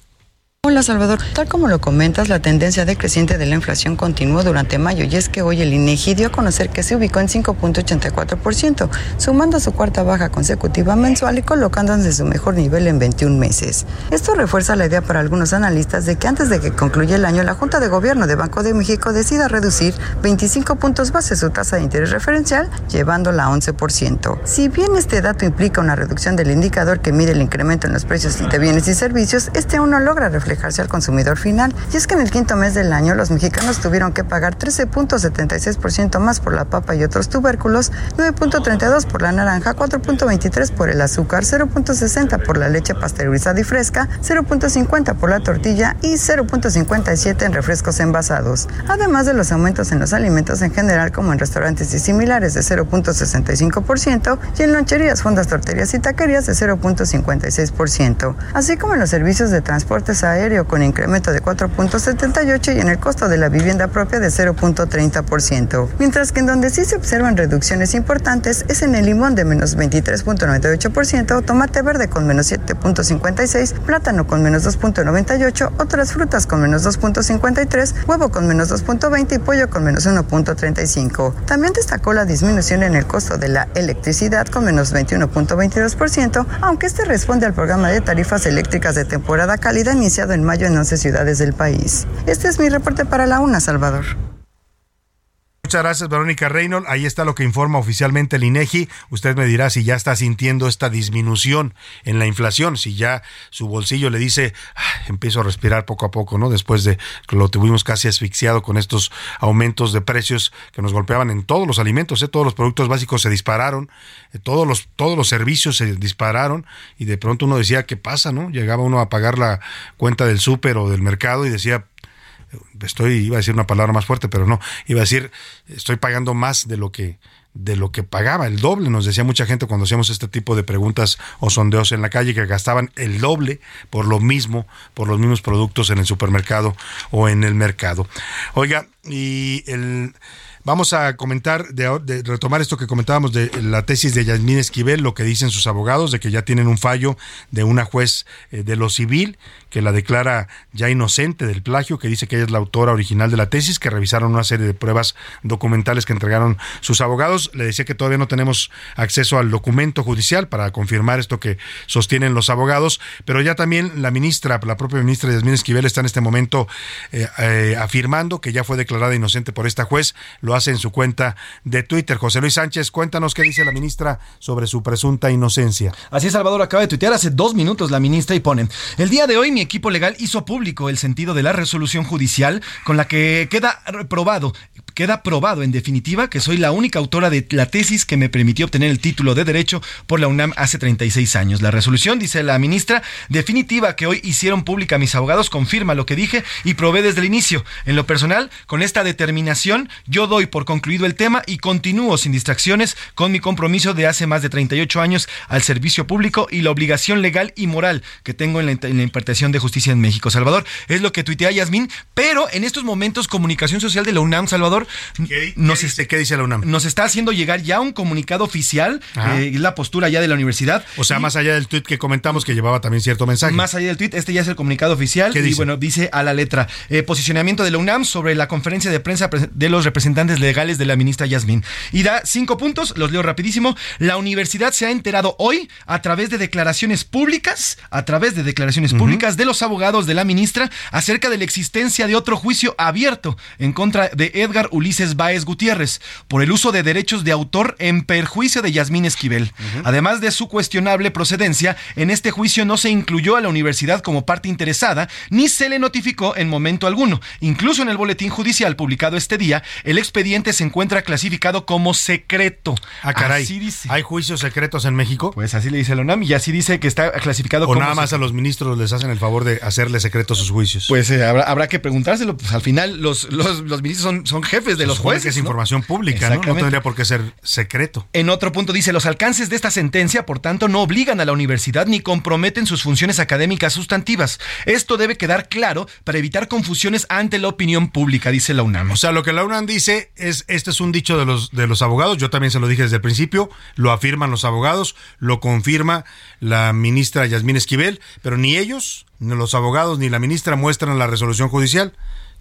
Hola Salvador, tal como lo comentas, la tendencia decreciente de la inflación continuó durante mayo y es que hoy el INEGI dio a conocer que se ubicó en 5.84%, sumando su cuarta baja consecutiva mensual y colocándose en su mejor nivel en 21 meses. Esto refuerza la idea para algunos analistas de que antes de que concluya el año, la Junta de Gobierno de Banco de México decida reducir 25 puntos base su tasa de interés referencial, llevándola a 11%. Si bien este dato implica una reducción del indicador que mide el incremento en los precios de bienes y servicios, este aún no logra reflejar reflejarse al consumidor final. Y es que en el quinto mes del año los mexicanos tuvieron que pagar 13.76% más por la papa y otros tubérculos, 9.32 por la naranja, 4.23 por el azúcar, 0.60 por la leche pasteurizada y fresca, 0.50 por la tortilla y 0.57 en refrescos envasados. Además de los aumentos en los alimentos en general como en restaurantes y similares de 0.65% y en loncherías, fondas, torterías y taquerías de 0.56%, así como en los servicios de transportes aéreos aéreo con incremento de 4.78 y en el costo de la vivienda propia de 0.30%. Mientras que en donde sí se observan reducciones importantes es en el limón de menos 23.98%, tomate verde con menos 7.56, plátano con menos 2.98, otras frutas con menos 2.53, huevo con menos 2.20 y pollo con menos 1.35. También destacó la disminución en el costo de la electricidad con menos 21.22%, aunque este responde al programa de tarifas eléctricas de temporada cálida iniciado en mayo en 11 ciudades del país. Este es mi reporte para la UNA, Salvador. Muchas gracias, Verónica Reynolds. Ahí está lo que informa oficialmente el INEGI. Usted me dirá si ya está sintiendo esta disminución en la inflación, si ya su bolsillo le dice, empiezo a respirar poco a poco, ¿no? Después de que lo tuvimos casi asfixiado con estos aumentos de precios que nos golpeaban en todos los alimentos, ¿eh? todos los productos básicos se dispararon, eh, todos los todos los servicios se dispararon y de pronto uno decía, ¿qué pasa, no? Llegaba uno a pagar la cuenta del súper o del mercado y decía, estoy, iba a decir una palabra más fuerte, pero no, iba a decir, estoy pagando más de lo que de lo que pagaba, el doble, nos decía mucha gente cuando hacíamos este tipo de preguntas o sondeos en la calle que gastaban el doble por lo mismo, por los mismos productos en el supermercado o en el mercado. Oiga, y el Vamos a comentar, de, retomar esto que comentábamos de la tesis de Yasmín Esquivel, lo que dicen sus abogados, de que ya tienen un fallo de una juez eh, de lo civil que la declara ya inocente del plagio, que dice que ella es la autora original de la tesis, que revisaron una serie de pruebas documentales que entregaron sus abogados. Le decía que todavía no tenemos acceso al documento judicial para confirmar esto que sostienen los abogados, pero ya también la ministra, la propia ministra Yasmín Esquivel está en este momento eh, eh, afirmando que ya fue declarada inocente por esta juez, lo hace en su cuenta de Twitter. José Luis Sánchez, cuéntanos qué dice la ministra sobre su presunta inocencia. Así Salvador acaba de tuitear hace dos minutos la ministra y ponen, el día de hoy mi equipo legal hizo público el sentido de la resolución judicial con la que queda probado queda probado en definitiva que soy la única autora de la tesis que me permitió obtener el título de Derecho por la UNAM hace 36 años. La resolución, dice la ministra, definitiva que hoy hicieron pública mis abogados, confirma lo que dije y probé desde el inicio. En lo personal, con esta determinación, yo doy por concluido el tema y continúo sin distracciones con mi compromiso de hace más de 38 años al servicio público y la obligación legal y moral que tengo en la, en impartición de justicia en México. Salvador, es lo que tuitea Yasmín, pero en estos momentos Comunicación Social de la UNAM, Salvador, nos, dice, ¿Qué dice la UNAM? nos está haciendo llegar ya un comunicado oficial, eh, es la postura ya de la universidad. O sea, más allá del tuit que comentamos que llevaba también cierto mensaje. Más allá del tuit, este ya es el comunicado oficial. ¿Qué y dice? bueno, dice a la letra: eh, posicionamiento de la UNAM sobre la conferencia de prensa pre- de los representantes legales de la ministra Yasmín. Y da cinco puntos, los leo rapidísimo. La universidad se ha enterado hoy a través de declaraciones públicas, a través de declaraciones públicas de los abogados de la ministra acerca de la existencia de otro juicio abierto en contra de Edgar Ulises Báez Gutiérrez por el uso de derechos de autor en perjuicio de Yasmín Esquivel. Además de su cuestionable procedencia, en este juicio no se incluyó a la universidad como parte interesada ni se le notificó en momento alguno. Incluso en el boletín judicial publicado este día, el expediente se encuentra clasificado como secreto. Ah, caray. Así dice. ¿Hay juicios secretos en México? Pues así le dice la UNAM y así dice que está clasificado O como nada más a los ministros les hacen el favor de hacerle secretos sus juicios. Pues eh, habrá, habrá que preguntárselo. Pues al final los, los, los ministros son, son jefes de los jueces. que es ¿no? información pública, ¿no? No tendría por qué ser secreto. En otro punto dice, los alcances de esta sentencia, por tanto, no obligan a la universidad ni comprometen sus funciones académicas sustantivas. Esto debe quedar claro para evitar confusiones ante la opinión pública, dice la UNAM. O sea, lo que la UNAM dice es, este es un dicho de los, de los abogados, yo también se lo dije desde el principio, lo afirman los abogados, lo confirma la ministra Yasmín Esquivel, pero ni ellos, ni los abogados, ni la ministra muestran la resolución judicial.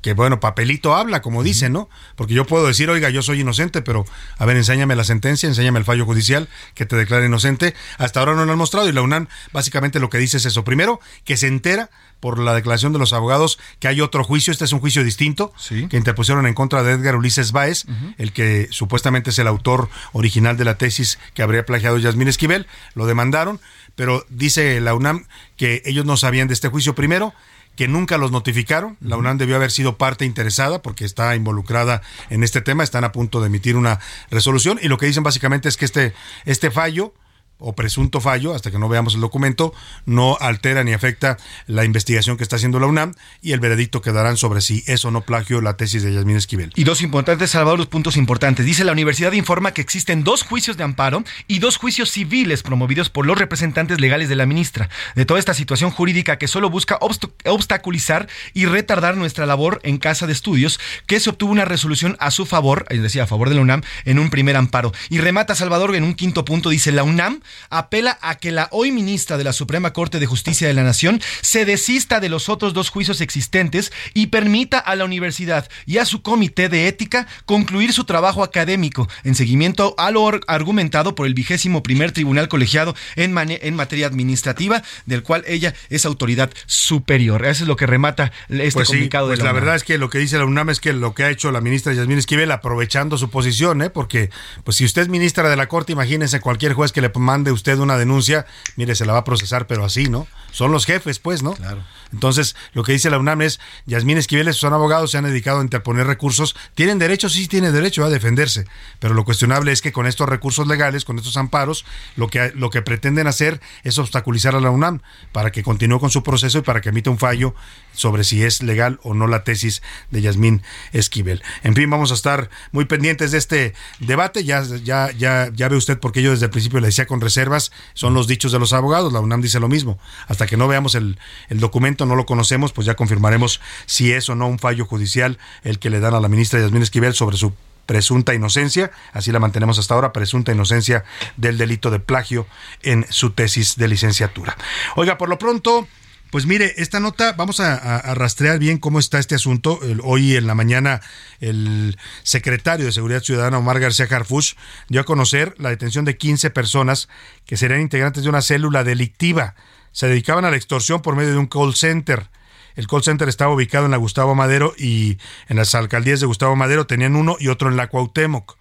Que bueno, papelito habla, como dicen, ¿no? Porque yo puedo decir, oiga, yo soy inocente, pero a ver, enséñame la sentencia, enséñame el fallo judicial que te declara inocente. Hasta ahora no lo han mostrado y la UNAM básicamente lo que dice es eso. Primero, que se entera por la declaración de los abogados que hay otro juicio, este es un juicio distinto, que interpusieron en contra de Edgar Ulises Báez, el que supuestamente es el autor original de la tesis que habría plagiado Yasmín Esquivel, lo demandaron, pero dice la UNAM que ellos no sabían de este juicio primero, que nunca los notificaron. La UNAM debió haber sido parte interesada porque está involucrada en este tema, están a punto de emitir una resolución y lo que dicen básicamente es que este, este fallo o presunto fallo, hasta que no veamos el documento, no altera ni afecta la investigación que está haciendo la UNAM y el veredicto que darán sobre si es o no plagio la tesis de Yasmín Esquivel. Y dos importantes, Salvador, los puntos importantes. Dice la universidad informa que existen dos juicios de amparo y dos juicios civiles promovidos por los representantes legales de la ministra. De toda esta situación jurídica que solo busca obst- obstaculizar y retardar nuestra labor en casa de estudios, que se obtuvo una resolución a su favor, es decir, a favor de la UNAM, en un primer amparo. Y remata Salvador en un quinto punto, dice la UNAM apela a que la hoy ministra de la Suprema Corte de Justicia de la Nación se desista de los otros dos juicios existentes y permita a la universidad y a su comité de ética concluir su trabajo académico en seguimiento a lo argumentado por el vigésimo primer tribunal colegiado en, en materia administrativa, del cual ella es autoridad superior. Eso es lo que remata este pues sí, comunicado pues de la, la, UNAM. verdad es que lo que dice la UNAM es que lo que ha hecho la ministra Yasmín Esquivel aprovechando su posición, ¿eh? porque pues si usted es ministra de la Corte, imagínese cualquier juez que le mande usted una denuncia, mire, se la va a procesar, pero así, ¿no? Son los jefes, pues, ¿no? Claro. Entonces, lo que dice la UNAM es, Yasmín Esquivel, son abogados, se han dedicado a interponer recursos, tienen derecho, sí tienen derecho a defenderse, pero lo cuestionable es que con estos recursos legales, con estos amparos, lo que, lo que pretenden hacer es obstaculizar a la UNAM para que continúe con su proceso y para que emita un fallo sobre si es legal o no la tesis de Yasmín Esquivel. En fin, vamos a estar muy pendientes de este debate. Ya, ya, ya, ya ve usted porque yo desde el principio le decía con reservas, son los dichos de los abogados, la UNAM dice lo mismo. Hasta que no veamos el, documento, no lo conocemos, pues ya confirmaremos si es o no un fallo judicial el que le dan a la ministra Yasmín Esquivel sobre su presunta inocencia, así la mantenemos hasta ahora, presunta inocencia del delito de plagio en su tesis de licenciatura. Oiga, por lo pronto, pues mire, esta nota, vamos a, rastrear bien cómo está este asunto. Hoy en la mañana el secretario de Seguridad Ciudadana, Omar García Harfuch, dio a conocer la detención de 15 personas que serían integrantes de una célula delictiva. Se dedicaban a la extorsión por medio de un call center. El call center estaba ubicado en la Gustavo Madero y en las alcaldías de Gustavo Madero tenían uno y otro en la Cuauhtémoc.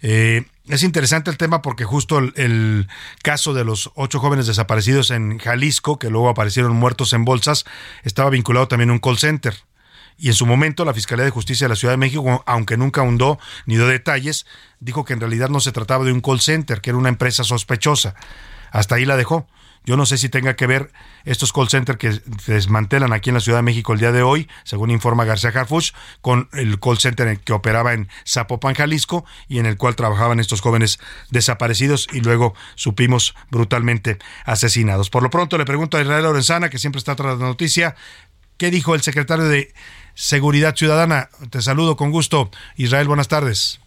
Eh, es interesante el tema porque justo el, el caso de los ocho jóvenes desaparecidos en Jalisco, que luego aparecieron muertos en bolsas, estaba vinculado también a un call center. Y en su momento la Fiscalía de Justicia de la Ciudad de México, aunque nunca ahondó ni dio detalles, dijo que en realidad no se trataba de un call center, que era una empresa sospechosa. Hasta ahí la dejó. Yo no sé si tenga que ver estos call centers que desmantelan aquí en la Ciudad de México el día de hoy, según informa García Harfuch, con el call center que operaba en Zapopan, Jalisco, y en el cual trabajaban estos jóvenes desaparecidos y luego supimos brutalmente asesinados. Por lo pronto le pregunto a Israel Lorenzana, que siempre está tras la noticia, ¿qué dijo el secretario de Seguridad Ciudadana? Te saludo con gusto. Israel, buenas tardes.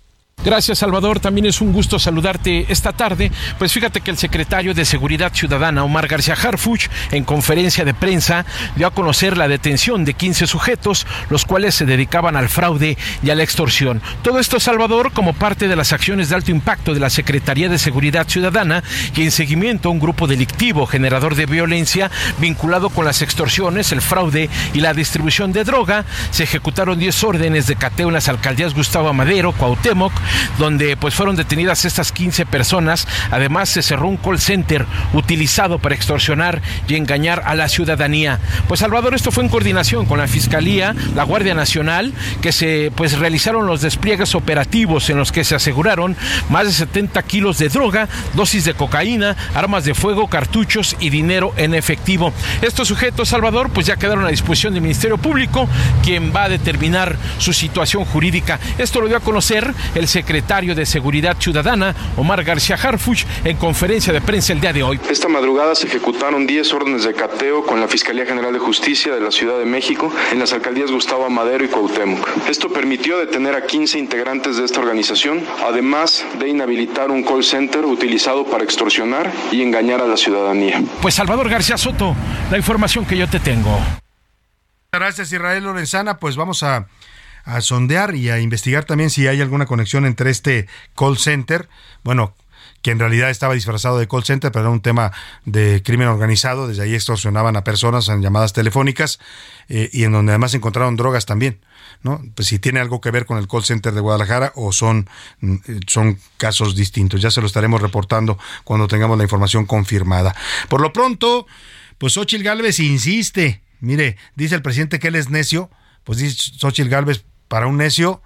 Gracias, Salvador. También es un gusto saludarte esta tarde. Pues fíjate que el secretario de Seguridad Ciudadana, Omar García Harfuch, en conferencia de prensa, dio a conocer la detención de 15 sujetos, los cuales se dedicaban al fraude y a la extorsión. Todo esto, Salvador, como parte de las acciones de alto impacto de la Secretaría de Seguridad Ciudadana y en seguimiento a un grupo delictivo generador de violencia vinculado con las extorsiones, el fraude y la distribución de droga. Se ejecutaron 10 órdenes de cateo en las alcaldías Gustavo Amadero, Cuauhtémoc, donde pues fueron detenidas estas 15 personas. Además se cerró un call center utilizado para extorsionar y engañar a la ciudadanía. Pues Salvador, esto fue en coordinación con la Fiscalía, la Guardia Nacional, que se pues realizaron los despliegues operativos en los que se aseguraron más de 70 kilos de droga, dosis de cocaína, armas de fuego, cartuchos y dinero en efectivo. Estos sujetos, Salvador, pues ya quedaron a disposición del Ministerio Público, quien va a determinar su situación jurídica. Esto lo dio a conocer el secretario de Seguridad Ciudadana, Omar García Harfuch, en conferencia de prensa el día de hoy. Esta madrugada se ejecutaron 10 órdenes de cateo con la Fiscalía General de Justicia de la Ciudad de México en las alcaldías Gustavo Amadero y Cuauhtémoc. Esto permitió detener a 15 integrantes de esta organización, además de inhabilitar un call center utilizado para extorsionar y engañar a la ciudadanía. Pues Salvador García Soto, la información que yo te tengo. Gracias Israel Lorenzana, pues vamos a a sondear y a investigar también si hay alguna conexión entre este call center, bueno, que en realidad estaba disfrazado de call center, pero era un tema de crimen organizado, desde ahí extorsionaban a personas en llamadas telefónicas eh, y en donde además encontraron drogas también. ¿no? Pues si tiene algo que ver con el call center de Guadalajara o son, mm, son casos distintos. Ya se lo estaremos reportando cuando tengamos la información confirmada. Por lo pronto, pues Xochitl Gálvez insiste. Mire, dice el presidente que él es necio, pues dice Xochitl Gálvez, para un necio,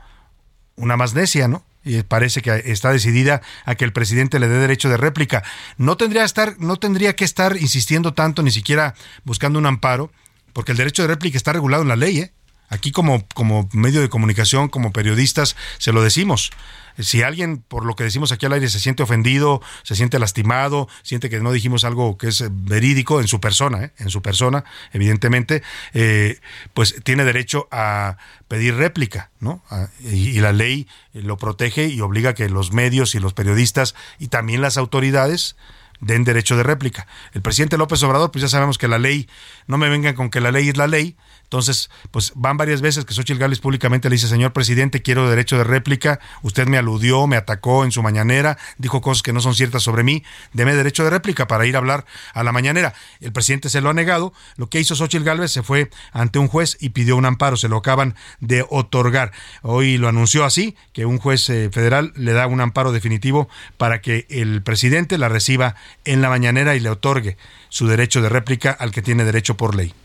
una más necia, ¿no? Y parece que está decidida a que el presidente le dé derecho de réplica. No tendría, estar, no tendría que estar insistiendo tanto, ni siquiera buscando un amparo, porque el derecho de réplica está regulado en la ley, ¿eh? Aquí como, como medio de comunicación, como periodistas, se lo decimos. Si alguien, por lo que decimos aquí al aire, se siente ofendido, se siente lastimado, siente que no dijimos algo que es verídico en su persona, ¿eh? en su persona, evidentemente, eh, pues tiene derecho a pedir réplica, ¿no? y, y la ley lo protege y obliga a que los medios y los periodistas y también las autoridades den derecho de réplica. El presidente López Obrador, pues ya sabemos que la ley, no me vengan con que la ley es la ley, entonces, pues van varias veces que Xochitl Gálvez públicamente le dice, señor presidente, quiero derecho de réplica, usted me aludió, me atacó en su mañanera, dijo cosas que no son ciertas sobre mí, deme derecho de réplica para ir a hablar a la mañanera. El presidente se lo ha negado, lo que hizo Xochitl Gálvez se fue ante un juez y pidió un amparo, se lo acaban de otorgar. Hoy lo anunció así, que un juez eh, federal le da un amparo definitivo para que el presidente la reciba en la mañanera y le otorgue su derecho de réplica al que tiene derecho por ley.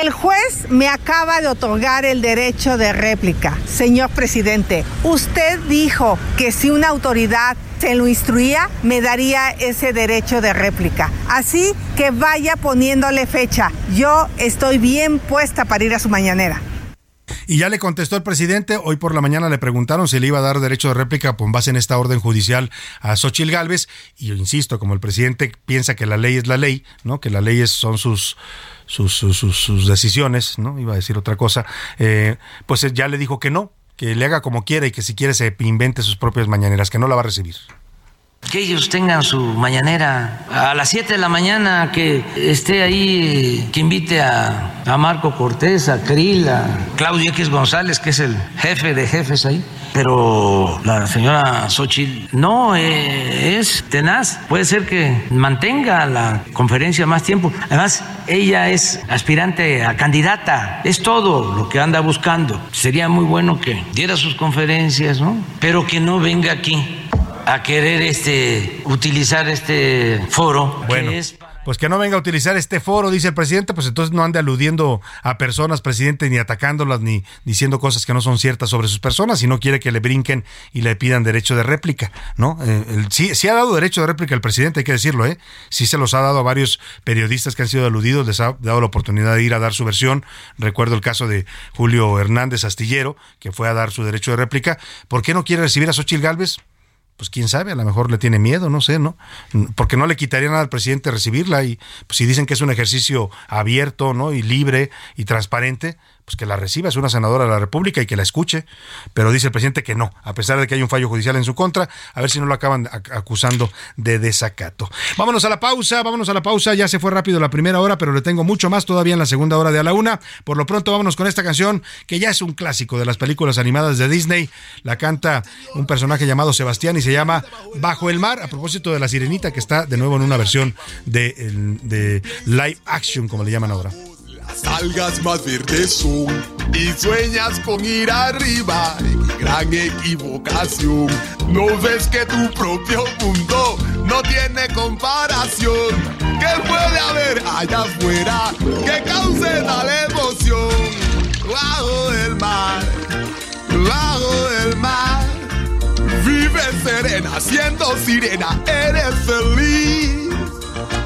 El juez me acaba de otorgar el derecho de réplica. Señor presidente, usted dijo que si una autoridad se lo instruía, me daría ese derecho de réplica. Así que vaya poniéndole fecha. Yo estoy bien puesta para ir a su mañanera. Y ya le contestó el presidente, hoy por la mañana le preguntaron si le iba a dar derecho de réplica con base en esta orden judicial a Xochil Gálvez, y yo insisto, como el presidente piensa que la ley es la ley, ¿no? que las leyes son sus sus, sus, decisiones, ¿no? Iba a decir otra cosa, eh, pues ya le dijo que no, que le haga como quiera y que si quiere se invente sus propias mañaneras, que no la va a recibir que ellos tengan su mañanera a las 7 de la mañana, que esté ahí, que invite a, a Marco Cortés, a Krill, a Claudio X González, que es el jefe de jefes ahí. Pero la señora Xochitl no eh, es tenaz. Puede ser que mantenga la conferencia más tiempo. Además, ella es aspirante a candidata. Es todo lo que anda buscando. Sería muy bueno que diera sus conferencias, ¿no? Pero que no venga aquí a querer este utilizar este foro bueno. que es para pues que no venga a utilizar este foro, dice el presidente, pues entonces no ande aludiendo a personas, presidente, ni atacándolas, ni diciendo cosas que no son ciertas sobre sus personas, si no quiere que le brinquen y le pidan derecho de réplica, ¿no? Eh, sí, sí ha dado derecho de réplica el presidente, hay que decirlo, ¿eh? Sí se los ha dado a varios periodistas que han sido aludidos, les ha dado la oportunidad de ir a dar su versión. Recuerdo el caso de Julio Hernández Astillero, que fue a dar su derecho de réplica. ¿Por qué no quiere recibir a Xochitl Gálvez? Pues quién sabe, a lo mejor le tiene miedo, no sé, ¿no? Porque no le quitaría nada al presidente recibirla y pues, si dicen que es un ejercicio abierto, ¿no? Y libre y transparente, pues que la reciba, es una senadora de la República y que la escuche, pero dice el presidente que no, a pesar de que hay un fallo judicial en su contra, a ver si no lo acaban acusando de desacato. Vámonos a la pausa, vámonos a la pausa, ya se fue rápido la primera hora, pero le tengo mucho más todavía en la segunda hora de a la una. Por lo pronto vámonos con esta canción que ya es un clásico de las películas animadas de Disney, la canta un personaje llamado Sebastián y se llama Bajo el mar, a propósito de la sirenita que está de nuevo en una versión de, de live action, como le llaman ahora. Las algas más verdes son y sueñas con ir arriba. Gran equivocación. No ves que tu propio mundo no tiene comparación. ¿Qué puede haber allá afuera que cause tal emoción? Bajo el mar, bajo el mar. Vive serena, siendo sirena, eres feliz.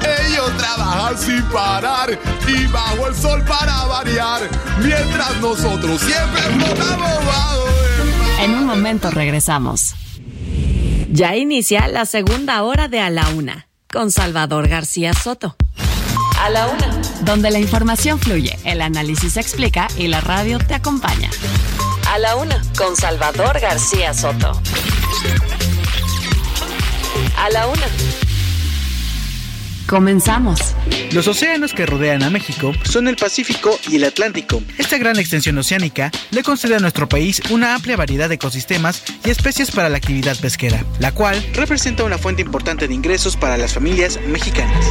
Ellos trabajan sin parar y bajo el sol para variar, mientras nosotros siempre flotamos bajo el En un momento regresamos. Ya inicia la segunda hora de A la Una con Salvador García Soto. A la Una, donde la información fluye, el análisis se explica y la radio te acompaña. A la Una con Salvador García Soto. A la Una. Comenzamos. Los océanos que rodean a México son el Pacífico y el Atlántico. Esta gran extensión oceánica le concede a nuestro país una amplia variedad de ecosistemas y especies para la actividad pesquera, la cual representa una fuente importante de ingresos para las familias mexicanas.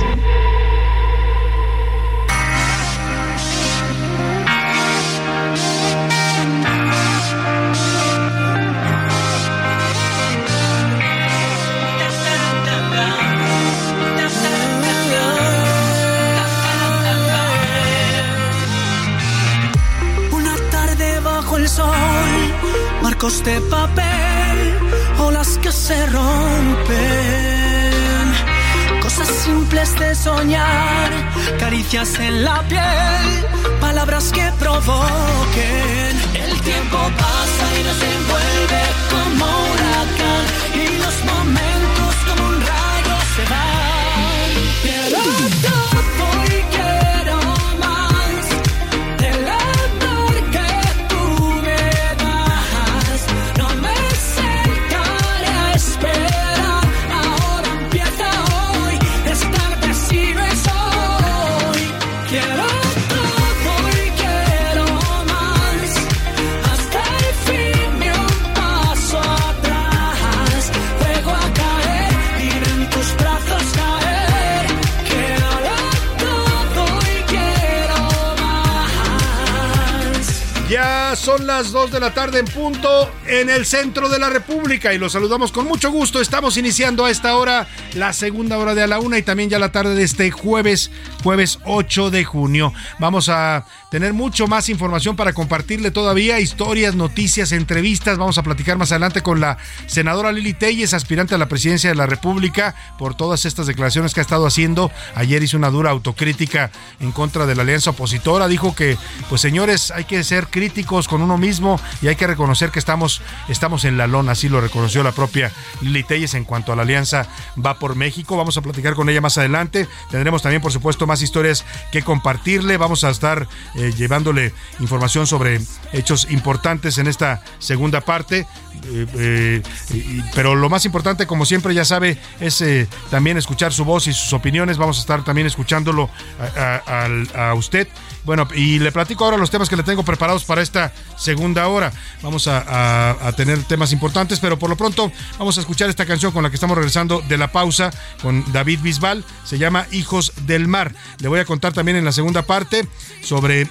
Marcos de papel, olas que se rompen, cosas simples de soñar, caricias en la piel, palabras que provoquen. El tiempo pasa y nos envuelve como huracán y los momentos como un rayo se van. Quiero todo son las 2 de la tarde en punto en el centro de la República y los saludamos con mucho gusto. Estamos iniciando a esta hora la segunda hora de a la una y también ya la tarde de este jueves, jueves 8 de junio. Vamos a tener mucho más información para compartirle todavía, historias, noticias, entrevistas. Vamos a platicar más adelante con la senadora Lili Telles, aspirante a la presidencia de la República, por todas estas declaraciones que ha estado haciendo. Ayer hizo una dura autocrítica en contra de la alianza opositora. Dijo que, pues señores, hay que ser críticos con uno mismo y hay que reconocer que estamos, estamos en la lona. Así lo reconoció la propia Lili Telles en cuanto a la alianza Va por México. Vamos a platicar con ella más adelante. Tendremos también, por supuesto, más historias que compartirle. Vamos a estar eh, llevándole información sobre hechos importantes en esta segunda parte. Eh, eh, pero lo más importante, como siempre ya sabe, es también escuchar su voz y sus opiniones. Vamos a estar también escuchándolo a usted. Bueno, y le platico ahora los temas que le tengo preparados para esta segunda hora. Vamos a, a- tener temas importantes, pero por lo pronto vamos a escuchar esta canción con la que estamos regresando de la pausa con David Bisbal. Se llama Hijos del Mar. Le voy a contar también en la segunda parte sobre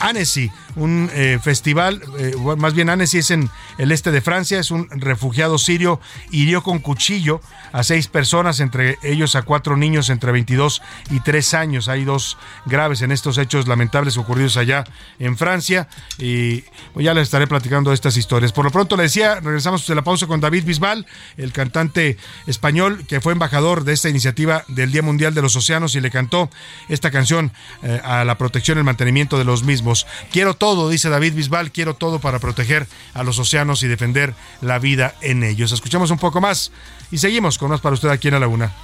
Annecy, un eh, festival, eh, más bien Annecy es en el este de Francia, es un refugiado sirio, hirió con cuchillo a seis personas, entre ellos a cuatro niños entre 22 y 3 años. Hay dos graves en estos hechos lamentables ocurridos allá en Francia y ya les estaré platicando estas historias. Por lo pronto le decía, regresamos de la pausa con David Bisbal, el cantante español que fue embajador de esta iniciativa del Día Mundial de los Océanos y le cantó esta canción eh, a la protección y el mantenimiento de los mismos. Quiero dice David Bisbal, quiero todo para proteger a los océanos y defender la vida en ellos. Escuchemos un poco más y seguimos con más para usted aquí en la Laguna.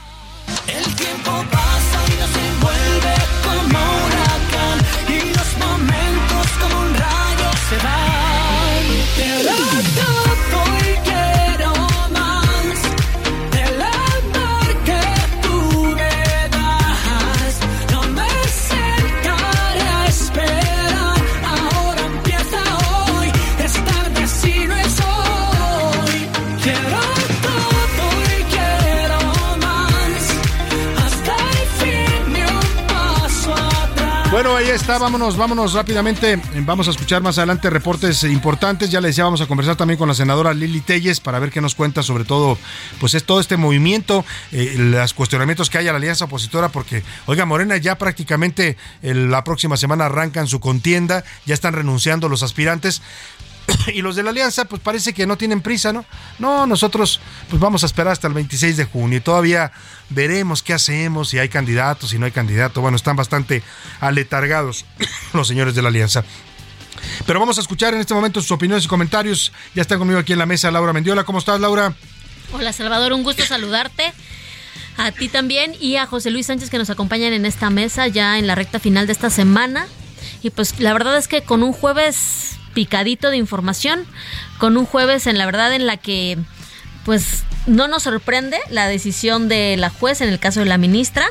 Está, vámonos, vámonos rápidamente. Vamos a escuchar más adelante reportes importantes. Ya le decía, vamos a conversar también con la senadora Lili Telles para ver qué nos cuenta sobre todo, pues es todo este movimiento, eh, los cuestionamientos que hay a la alianza opositora, porque, oiga, Morena ya prácticamente eh, la próxima semana arrancan su contienda, ya están renunciando los aspirantes. Y los de la alianza, pues parece que no tienen prisa, ¿no? No, nosotros pues vamos a esperar hasta el 26 de junio y todavía veremos qué hacemos, si hay candidatos, si no hay candidato. Bueno, están bastante aletargados los señores de la alianza. Pero vamos a escuchar en este momento sus opiniones y comentarios. Ya está conmigo aquí en la mesa Laura Mendiola. ¿Cómo estás, Laura? Hola Salvador, un gusto saludarte. A ti también y a José Luis Sánchez que nos acompañan en esta mesa ya en la recta final de esta semana. Y pues la verdad es que con un jueves picadito de información, con un jueves en la verdad en la que pues no nos sorprende la decisión de la juez en el caso de la ministra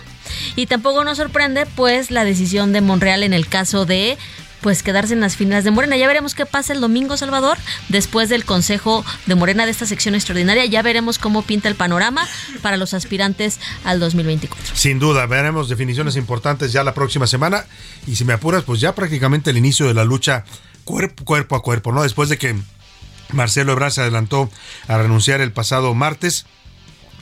y tampoco nos sorprende pues la decisión de Monreal en el caso de pues quedarse en las filas de Morena. Ya veremos qué pasa el domingo, Salvador, después del Consejo de Morena de esta sección extraordinaria. Ya veremos cómo pinta el panorama para los aspirantes al 2024. Sin duda, veremos definiciones importantes ya la próxima semana. Y si me apuras, pues ya prácticamente el inicio de la lucha cuerpo, cuerpo a cuerpo, ¿no? Después de que Marcelo Ebrard se adelantó a renunciar el pasado martes.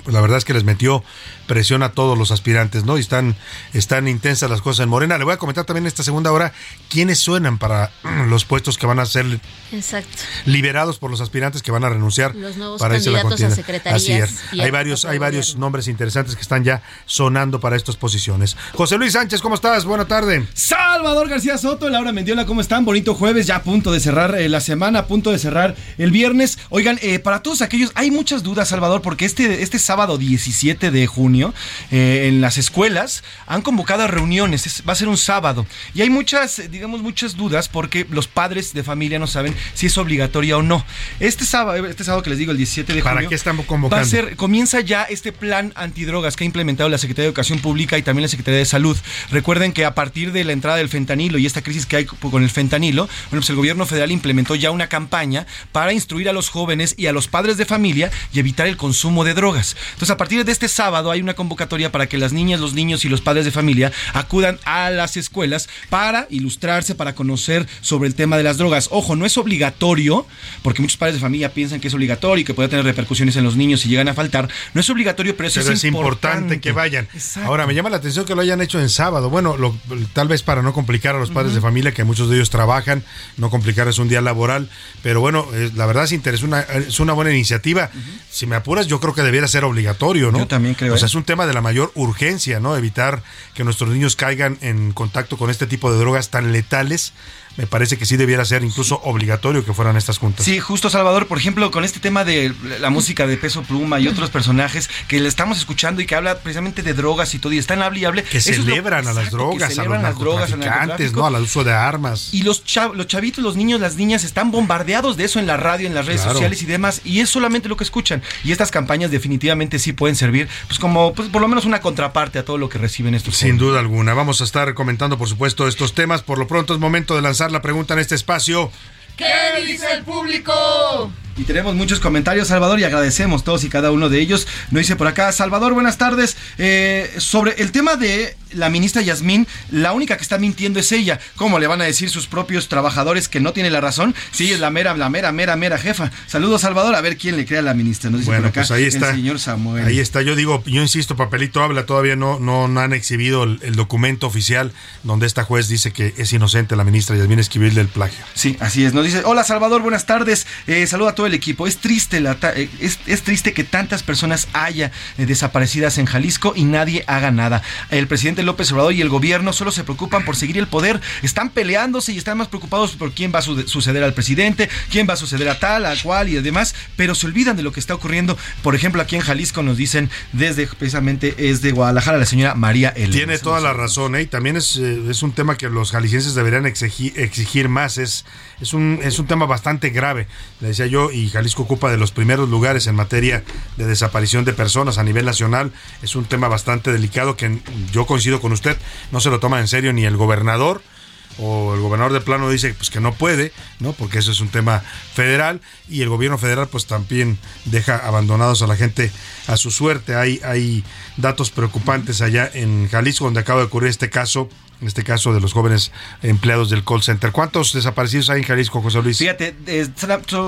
Pues la verdad es que les metió presión a todos los aspirantes, ¿no? Y están, están intensas las cosas en Morena. Le voy a comentar también en esta segunda hora quiénes suenan para los puestos que van a ser Exacto. liberados por los aspirantes que van a renunciar Los nuevos para irse a la a contienda. secretarías Así es. Hay varios, hay varios nombres interesantes que están ya sonando para estas posiciones. José Luis Sánchez, ¿cómo estás? Buena tarde. Salvador García Soto, Laura Mendiola, ¿cómo están? Bonito jueves, ya a punto de cerrar eh, la semana, a punto de cerrar el viernes. Oigan, eh, para todos aquellos, hay muchas dudas, Salvador, porque este, este sábado 17 de junio, eh, en las escuelas han convocado a reuniones, es- va a ser un sábado. Y hay muchas, eh, digamos, muchas dudas porque los padres de familia no saben si es obligatoria o no. Este sábado, este sábado que les digo, el 17 de ¿Para junio. qué están convocando? Va a ser comienza ya este plan antidrogas que ha implementado la Secretaría de Educación Pública y también la Secretaría de Salud. Recuerden que a partir de la entrada del fentanilo y esta crisis que hay con el fentanilo, bueno, pues el gobierno federal implementó ya una campaña para instruir a los jóvenes y a los padres de familia y evitar el consumo de drogas. Entonces, a partir de este sábado hay una convocatoria para que las niñas, los niños y los padres de familia acudan a las escuelas para ilustrarse, para conocer sobre el tema de las drogas. Ojo, no es obligatorio, porque muchos padres de familia piensan que es obligatorio y que puede tener repercusiones en los niños si llegan a faltar. No es obligatorio, pero eso Pero es, es importante que vayan. Exacto. Ahora, me llama la atención que lo hayan hecho en sábado. Bueno, lo- tal vez para no complicar a los padres de familia, que muchos de ellos trabajan, no complicarles un día laboral. Pero bueno, eh, la verdad es, interes- una, es una buena iniciativa. Si me apuras, yo creo que debiera ser obligatorio, ¿no? Yo también creo, O sea, ¿eh? es un tema de la mayor urgencia, ¿no? Evitar que nuestros niños caigan en contacto con este tipo de drogas tan letales. Me parece que sí debiera ser incluso obligatorio que fueran estas juntas. Sí, justo Salvador, por ejemplo, con este tema de la música de Peso Pluma y otros personajes que le estamos escuchando y que habla precisamente de drogas y todo, y están hable y hable. Que Eso es lo- celebran a las drogas, a los narcotraficantes. ¿no? Al uso de armas. Y los, chav- los chavitos, los niños, las niñas están bombardeados de eso en la radio, en las redes Claro. sociales y demás, y es solamente lo que escuchan. Y estas campañas definitivamente sí pueden servir, pues como, pues por lo menos una contraparte a todo lo que reciben estos Sin jóvenes. duda alguna. Vamos a estar comentando, por supuesto, estos temas. Por lo pronto es momento de lanzar la pregunta en este espacio. ¿Qué dice el público? Y tenemos muchos comentarios, Salvador, y agradecemos todos y cada uno de ellos. Nos dice por acá, Salvador, buenas tardes. Eh, sobre el tema de la ministra Yasmín, la única que está mintiendo es ella. ¿Cómo le van a decir sus propios trabajadores que no tiene la razón? Sí, es la mera, la mera, mera, mera jefa. Saludos, Salvador, a ver quién le crea a la ministra. Nos dice Bueno, por acá pues ahí está. el señor Samuel. Ahí está, yo digo, yo insisto, papelito habla, todavía no, no, no han exhibido el, el documento oficial donde esta juez dice que es inocente la ministra Yasmín Esquivel del plagio. Sí, así es. Nos dice, hola Salvador, buenas tardes. Eh, saludo a todo el equipo. Es triste, la ta- eh, es, es triste que tantas personas haya eh, desaparecidas en Jalisco y nadie haga nada. El presidente López Obrador y el gobierno solo se preocupan por seguir el poder. Están peleándose y están más preocupados por quién va a su- suceder al presidente, quién va a suceder a tal, a cual y demás, pero se olvidan de lo que está ocurriendo. Por ejemplo, aquí en Jalisco nos dicen desde precisamente es de Guadalajara la señora María Elena. Tiene toda la razón, ¿eh? Y también es, eh, es un tema que los jaliscienses deberían exigir, exigir más. Es, es, un, es un tema bastante grave, le decía yo, y Jalisco ocupa de los primeros lugares en materia de desaparición de personas a nivel nacional. Es un tema bastante delicado que yo coincido con usted, no se lo toma en serio ni el gobernador o el gobernador de plano dice pues que no puede, ¿no? Porque eso es un tema federal y el gobierno federal pues también deja abandonados a la gente a su suerte. Hay hay datos preocupantes allá en Jalisco donde acaba de ocurrir este caso, en este caso de los jóvenes empleados del call center. ¿Cuántos desaparecidos hay en Jalisco, José Luis? Fíjate, eh,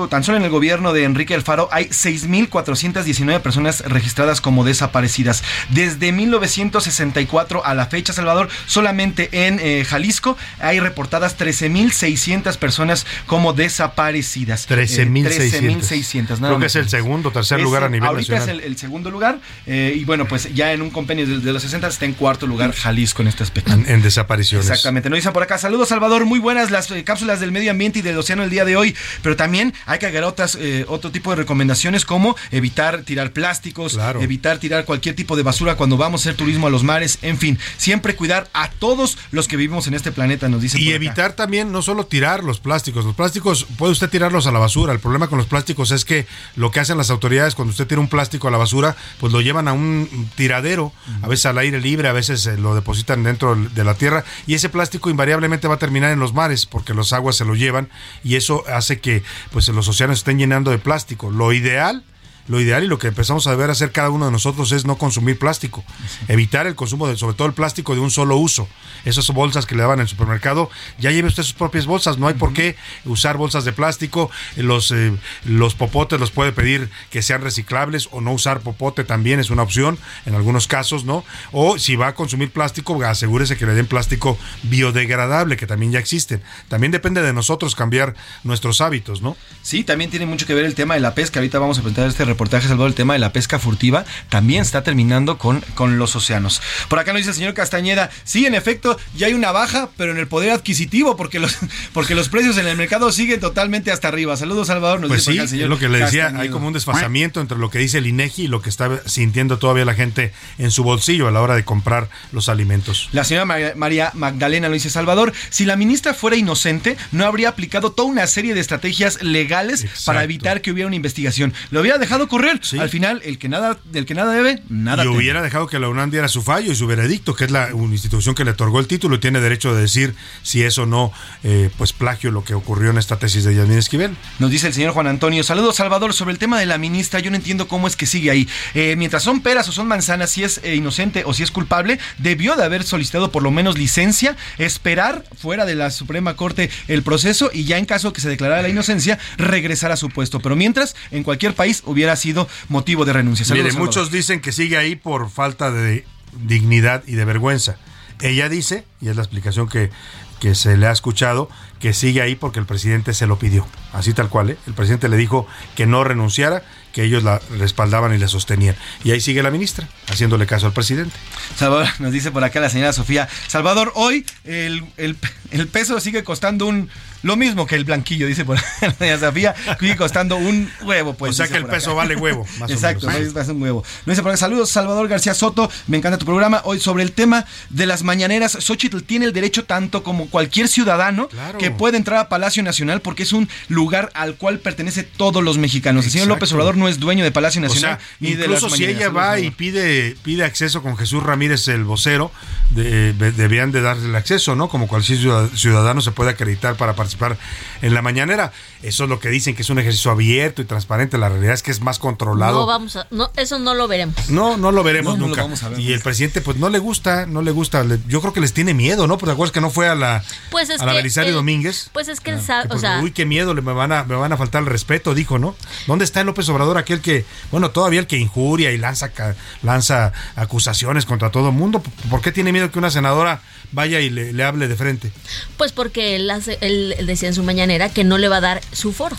tan solo en el gobierno de Enrique Alfaro hay 6.419 personas registradas como desaparecidas. Desde 1964 a la fecha, Salvador, solamente en eh, Jalisco hay reportadas 13.600 personas como desaparecidas. 13.600. Eh, 13.600, nada Creo que es el segundo tercer Es, lugar a nivel ahorita nacional. es el, el segundo lugar eh, y bueno, pues ya en un convenio de, de los 60 está en cuarto lugar Jalisco en este aspecto. En, en desapariciones. Exactamente. Nos dicen por acá, saludos Salvador, muy buenas las eh, cápsulas del medio ambiente y del océano el día de hoy, pero también hay que agregar otras, eh, otro tipo de recomendaciones como evitar tirar plásticos, evitar tirar cualquier tipo de basura cuando vamos a hacer turismo a los mares, en fin, siempre cuidar a todos los que vivimos en este planeta, nos dicen. Y por acá. evitar también no solo tirar los plásticos, los plásticos puede usted tirarlos a la basura. El problema con los plásticos es que lo que hacen las autoridades cuando usted tira un plástico a la basura, pues lo llevan a un tiradero, a veces al aire libre, a veces eh, lo depositan dentro de la tierra y ese plástico invariablemente va a terminar en los mares porque los aguas se lo llevan y eso hace que pues los océanos estén llenando de plástico. Lo ideal lo ideal y lo que empezamos a deber hacer cada uno de nosotros es no consumir plástico, evitar el consumo de sobre todo el plástico de un solo uso. Esas bolsas que le daban en el supermercado, ya lleve usted sus propias bolsas, no hay por qué usar bolsas de plástico, los eh, los popotes los puede pedir que sean reciclables o no usar popote también es una opción en algunos casos, ¿no? O si va a consumir plástico, asegúrese que le den plástico biodegradable que también ya existen. También depende de nosotros cambiar nuestros hábitos, ¿no? Sí, también tiene mucho que ver el tema de la pesca. Ahorita vamos a presentar este reportaje, Salvador, el tema de la pesca furtiva. También está terminando con, con los océanos. Por acá nos dice el señor Castañeda, sí, en efecto, ya hay una baja, pero en el poder adquisitivo, porque los, porque los precios en el mercado siguen totalmente hasta arriba. Saludos, Salvador. Nos Pues dice por sí, acá el es señor lo que le decía, Castañeda. hay como un desfasamiento entre lo que dice el INEGI y lo que está sintiendo todavía la gente en su bolsillo a la hora de comprar los alimentos. La señora María, María Magdalena lo dice Salvador, si la ministra fuera inocente, no habría aplicado toda una serie de estrategias legales para evitar que hubiera una investigación. Lo hubiera dejado correr. Al final, el que nada, el que nada debe, nada y teme. hubiera dejado que la UNAM diera su fallo y su veredicto, que es la una institución que le otorgó el título y tiene derecho de decir si es o no eh, pues plagio lo que ocurrió en esta tesis de Yasmín Esquivel. Nos dice el señor Juan Antonio. Saludos, Salvador. Sobre el tema de la ministra, yo no entiendo cómo es que sigue ahí. Eh, mientras son peras o son manzanas, si es eh, inocente o si es culpable, debió de haber solicitado por lo menos licencia, esperar fuera de la Suprema Corte el proceso y ya en caso que se declarara la inocencia, regresar a su puesto. Pero mientras, en cualquier país hubiera sido motivo de renuncia. Saludos, Mire, muchos dicen que sigue ahí por falta de dignidad y de vergüenza. Ella dice, y es la explicación que, que se le ha escuchado, que sigue ahí porque el presidente se lo pidió. Así tal cual, ¿eh? El presidente le dijo que no renunciara, que ellos la respaldaban y la sostenían. Y ahí sigue la ministra, haciéndole caso al presidente. Salvador, nos dice por acá la señora Sofía. Salvador, hoy el, el- el peso sigue costando un lo mismo que el blanquillo, dice por señora Sofía, sigue costando un huevo. Pues, O sea que el acá. peso vale huevo, más o Exacto, menos. es un huevo. Nos dice por acá, saludos, Salvador García Soto, me encanta tu programa. Hoy sobre el tema de las mañaneras, Xochitl tiene el derecho tanto como cualquier ciudadano que puede entrar a Palacio Nacional porque es un lugar al cual pertenece todos los mexicanos. El señor. López Obrador no es dueño de Palacio O Nacional sea, ni de las incluso si mañaneras. ella va y pide, pide acceso con Jesús Ramírez, el vocero, de- de- debían de darle el acceso, ¿no? Como cualquier ciudad- ciudadano se puede acreditar para participar en la mañanera. Eso es lo que dicen que es un ejercicio abierto y transparente. La realidad es que es más controlado. No vamos a, no, eso no lo veremos. No, no lo veremos No, no lo nunca. vamos a ver. y el presidente, pues no le gusta, no le gusta. Le- Yo creo que les tiene miedo, ¿no? Porque te acuerdas que no fue a la, Pues es a la que Belisario Domínguez. Pues es que él Que sabe, o porque, sea, uy, qué miedo, le- me van, a, me van a faltar el respeto, dijo, ¿no? ¿Dónde está el López Obrador, aquel que, bueno, todavía el que injuria y lanza, lanza acusaciones contra todo el mundo? ¿Por qué tiene miedo que una senadora vaya y le, le hable de frente? pues porque él, hace- él decía en su mañanera que no le va a dar su foro.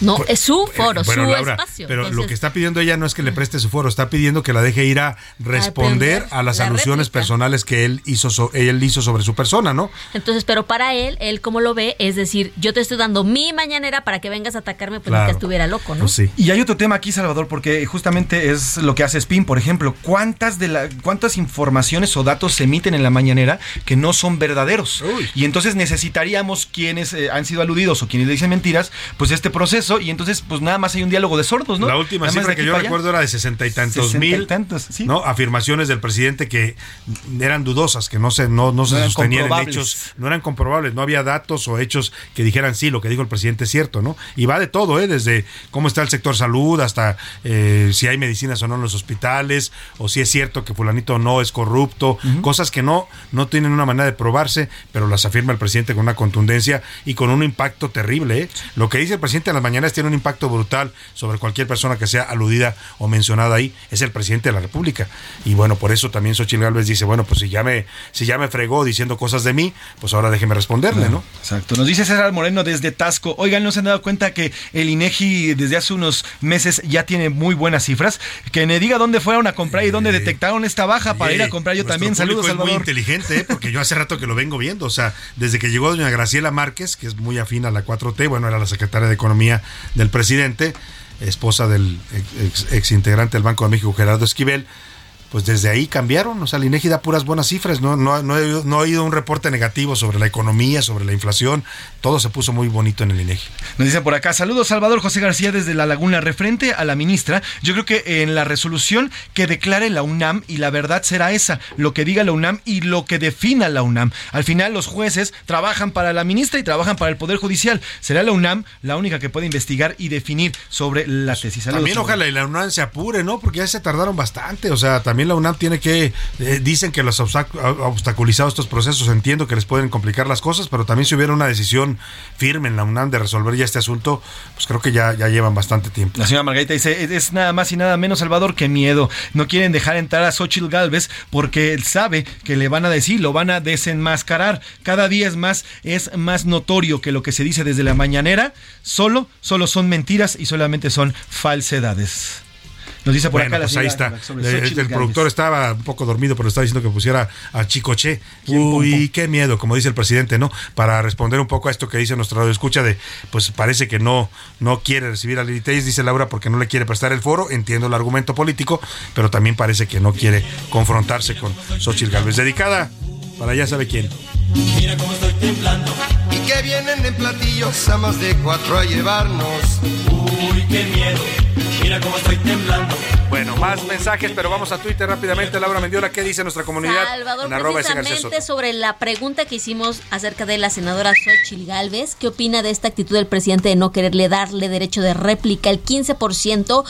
No, Pues, es su foro, Eh, bueno, su Laura, espacio. Pero lo que está pidiendo ella no es que le preste su foro, está pidiendo que la deje ir a responder a las la alusiones réplica. personales que él hizo, so- él hizo sobre su persona, ¿no? Entonces, pero para él, él como lo ve, es decir, yo te estoy dando mi mañanera para que vengas a atacarme, pues ni Claro. que estuviera loco, ¿no? Y hay otro tema aquí, Salvador, porque justamente es lo que hace Spin, por ejemplo, cuántas de la, cuántas informaciones o datos se emiten en la mañanera que no son verdaderos. Y entonces necesitaríamos quienes eh, han sido aludidos o quienes le dicen mentiras, pues este proceso y entonces pues nada más hay un diálogo de sordos, ¿no? La última cifra que yo recuerdo era de sesenta y tantos Sesenta y mil tantos, sí. ¿no? afirmaciones del presidente que eran dudosas, que no se, no, no se No sostenían en hechos, no eran comprobables, no había datos o hechos que dijeran sí, lo que dijo el presidente es cierto, ¿no? Y va de todo, ¿eh? desde cómo está el sector salud hasta eh, si hay medicinas o no en los hospitales, o si es cierto que fulanito no es corrupto, cosas que no, no tienen una manera de probarse, pero las afirma el presidente con una contundencia y con un impacto terrible. ¿eh? Lo que dice el presidente en las mañanas tiene un impacto brutal sobre cualquier persona que sea aludida o mencionada ahí. Es el presidente de la República. Y bueno, por eso también Xochitl Gálvez dice, bueno, pues si ya me, si ya me fregó diciendo cosas de mí, pues ahora déjeme responderle, ¿no? Exacto. Nos dice César Moreno desde Tasco. Oigan, ¿no se han dado cuenta que el INEGI desde hace unos meses ya tiene muy buenas cifras? Que me diga dónde fueron a comprar y dónde detectaron esta baja para ir a comprar yo también. Saludos, es muy Salvador. inteligente, ¿eh? porque yo hace rato que lo vengo viendo. O sea, desde que llegó doña Graciela Márquez, que es muy afín a la 4T, bueno, era la secretaria de Economía del presidente, esposa del ex, integrante del Banco de México, Gerardo Esquivel. Pues desde ahí cambiaron, o sea, el INEGI da puras buenas cifras, no, no, no, he, no he oído un reporte negativo sobre la economía, sobre la inflación, todo se puso muy bonito en el INEGI. Nos dicen por acá, saludos Salvador José García desde La Laguna. Referente a la ministra, yo creo que en la resolución que declare la UNAM, y la verdad será esa, lo que diga la UNAM y lo que defina la UNAM. Al final los jueces trabajan para la ministra y trabajan para el Poder Judicial. Será la UNAM la única que puede investigar y definir sobre la tesis. Saludos, También ojalá y la UNAM se apure, ¿no? Porque ya se tardaron bastante. O sea, también la UNAM tiene que. eh, dicen que los obstac- ha obstaculizado estos procesos. Entiendo que les pueden complicar las cosas, pero también si hubiera una decisión firme en la UNAM de resolver ya este asunto, pues creo que ya, ya llevan bastante tiempo. La señora Margarita dice, es- es nada más y nada menos Salvador que miedo. No quieren dejar entrar a Xochitl Galvez porque él sabe que le van a decir, lo van a desenmascarar. Cada día es más, es más notorio que lo que se dice desde la mañanera, solo, solo son mentiras y solamente son falsedades. Nos dice por Bueno, acá la pues ahí está. el Gálvez. productor estaba un poco dormido, pero estaba diciendo que pusiera a Chicoche. Uy, qué miedo, como dice el presidente, ¿no? Para responder un poco a esto que dice nuestro radio escucha de, pues parece que no, no quiere recibir a Lili dice Laura, porque no le quiere prestar el foro. Entiendo el argumento político, pero también parece que no quiere confrontarse con Xochitl Galvez. Dedicada para ya sabe quién. Mira cómo estoy temblando. Y que vienen en platillos a más de cuatro a llevarnos. Uy, qué miedo. Mira cómo estoy temblando. Bueno, más mensajes, pero vamos a Twitter rápidamente. Laura Mendiola, ¿qué dice nuestra comunidad? Salvador, precisamente sobre la pregunta que hicimos acerca de la senadora Xochitl Galvez, ¿qué opina de esta actitud del presidente de no quererle darle derecho de réplica? El 15%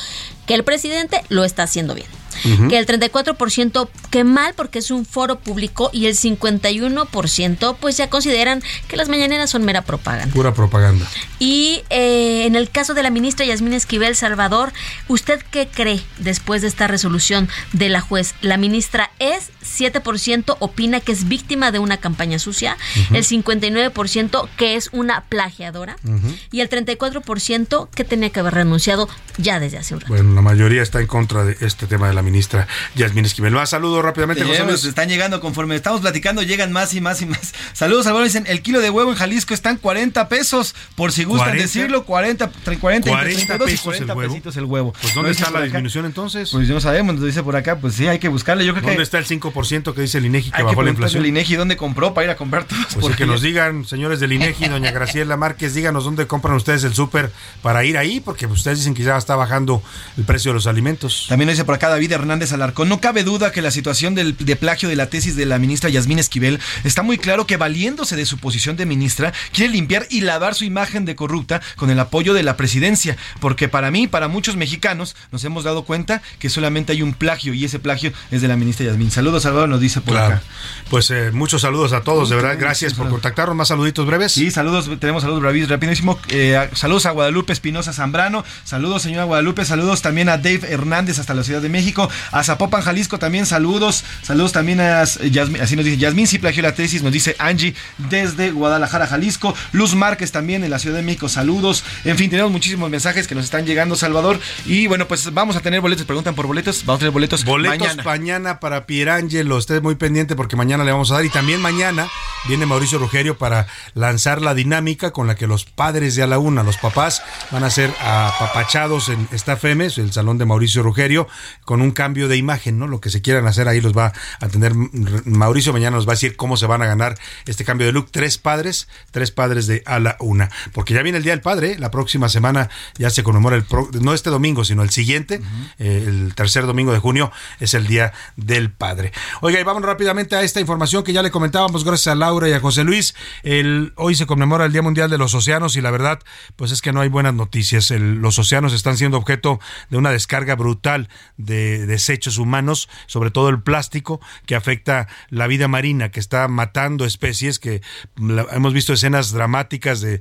que el presidente lo está haciendo bien. Ujú. Que el 34% que mal porque es un foro público y el 51% pues ya consideran que las mañaneras son mera propaganda. Pura propaganda. Y eh, en el caso de la ministra Yasmín Esquivel Salvador, ¿usted qué cree después de esta resolución de la juez? La ministra es 7% opina que es víctima de una campaña sucia, el 59% que es una plagiadora y el 34% que tenía que haber renunciado ya desde hace un rato. Bueno, la mayoría está en contra de este tema de la ministra Yasmín Esquivel. Más saludos rápidamente, José Luis. están llegando conforme estamos platicando, llegan más y más y más. Saludos, Salvador. Dicen, el kilo de huevo en Jalisco están 40 pesos, por si gustan 40. decirlo, 40, entre 40, entre 40 32 y pesos el 40 huevo. pesitos el huevo. Pues ¿dónde está la disminución entonces? Pues no sabemos, nos dice por acá, pues sí, hay que buscarle. Yo creo ¿Dónde que está el 5% que dice el INEGI que hay que bajó la preguntarle inflación? al INEGI dónde compró para ir a comprar todos. Pues porque que nos digan, señores del INEGI, doña Graciela Márquez, díganos dónde compran ustedes el súper para ir ahí, porque ustedes dicen que ya está bajando el precio de los alimentos. También dice por acá David Hernández Alarcón. No cabe duda que la situación del, de plagio de la tesis de la ministra Yasmín Esquivel está muy claro que valiéndose de su posición de ministra, quiere limpiar y lavar su imagen de corrupta con el apoyo de la presidencia. Porque para mí, para muchos mexicanos, nos hemos dado cuenta que solamente hay un plagio y ese plagio es de la ministra Yasmín. Saludos, Salvador, nos dice por Claro. acá. Pues eh, muchos saludos a todos, de verdad. Gracias por contactarnos. Más saluditos breves. Sí, saludos, tenemos saludos bravi- rapidísimo. Eh, saludos a Guadalupe Espinosa Zambrano. Saludos, señora Guadalupe. Saludos también a Dave Hernández hasta la Ciudad de México. A Zapopan, Jalisco también saludos. Saludos también a Yasmín, así nos dice Yasmín, sí plagió la tesis, nos dice Angie desde Guadalajara, Jalisco. Luz Márquez también en la Ciudad de México, saludos. En fin, tenemos muchísimos mensajes que nos están llegando, Salvador. Y bueno, pues vamos a tener boletos. Preguntan por boletos. Vamos a tener boletos, Boletos mañana. mañana. para Pierangelo. Esté muy pendiente porque mañana le vamos a dar. Y también mañana viene Mauricio Rugerio para lanzar la dinámica con la que los padres de a la una, los papás, van a ser apapachados en esta FEMES, el salón de Mauricio Rugerio, con un cambio de imagen, ¿no? Lo que se quieran hacer ahí los va a atender Mauricio. Mañana nos va a decir cómo se van a ganar este cambio de look. Tres padres, tres padres de a la una. Porque ya viene el Día del Padre. ¿eh? La próxima semana ya se conmemora el, pro- no este domingo, sino el siguiente, eh, el tercer domingo de junio, es el Día del Padre. Oiga, y vamos rápidamente a esta información que ya le comentábamos, gracias a Laura y a José Luis. El, hoy se conmemora el Día Mundial de los Océanos y la verdad, pues es que no hay buenas noticias. El- los océanos están siendo objeto de una descarga brutal de desechos humanos, sobre todo el plástico, que afecta la vida marina, que está matando especies, que hemos visto escenas dramáticas de,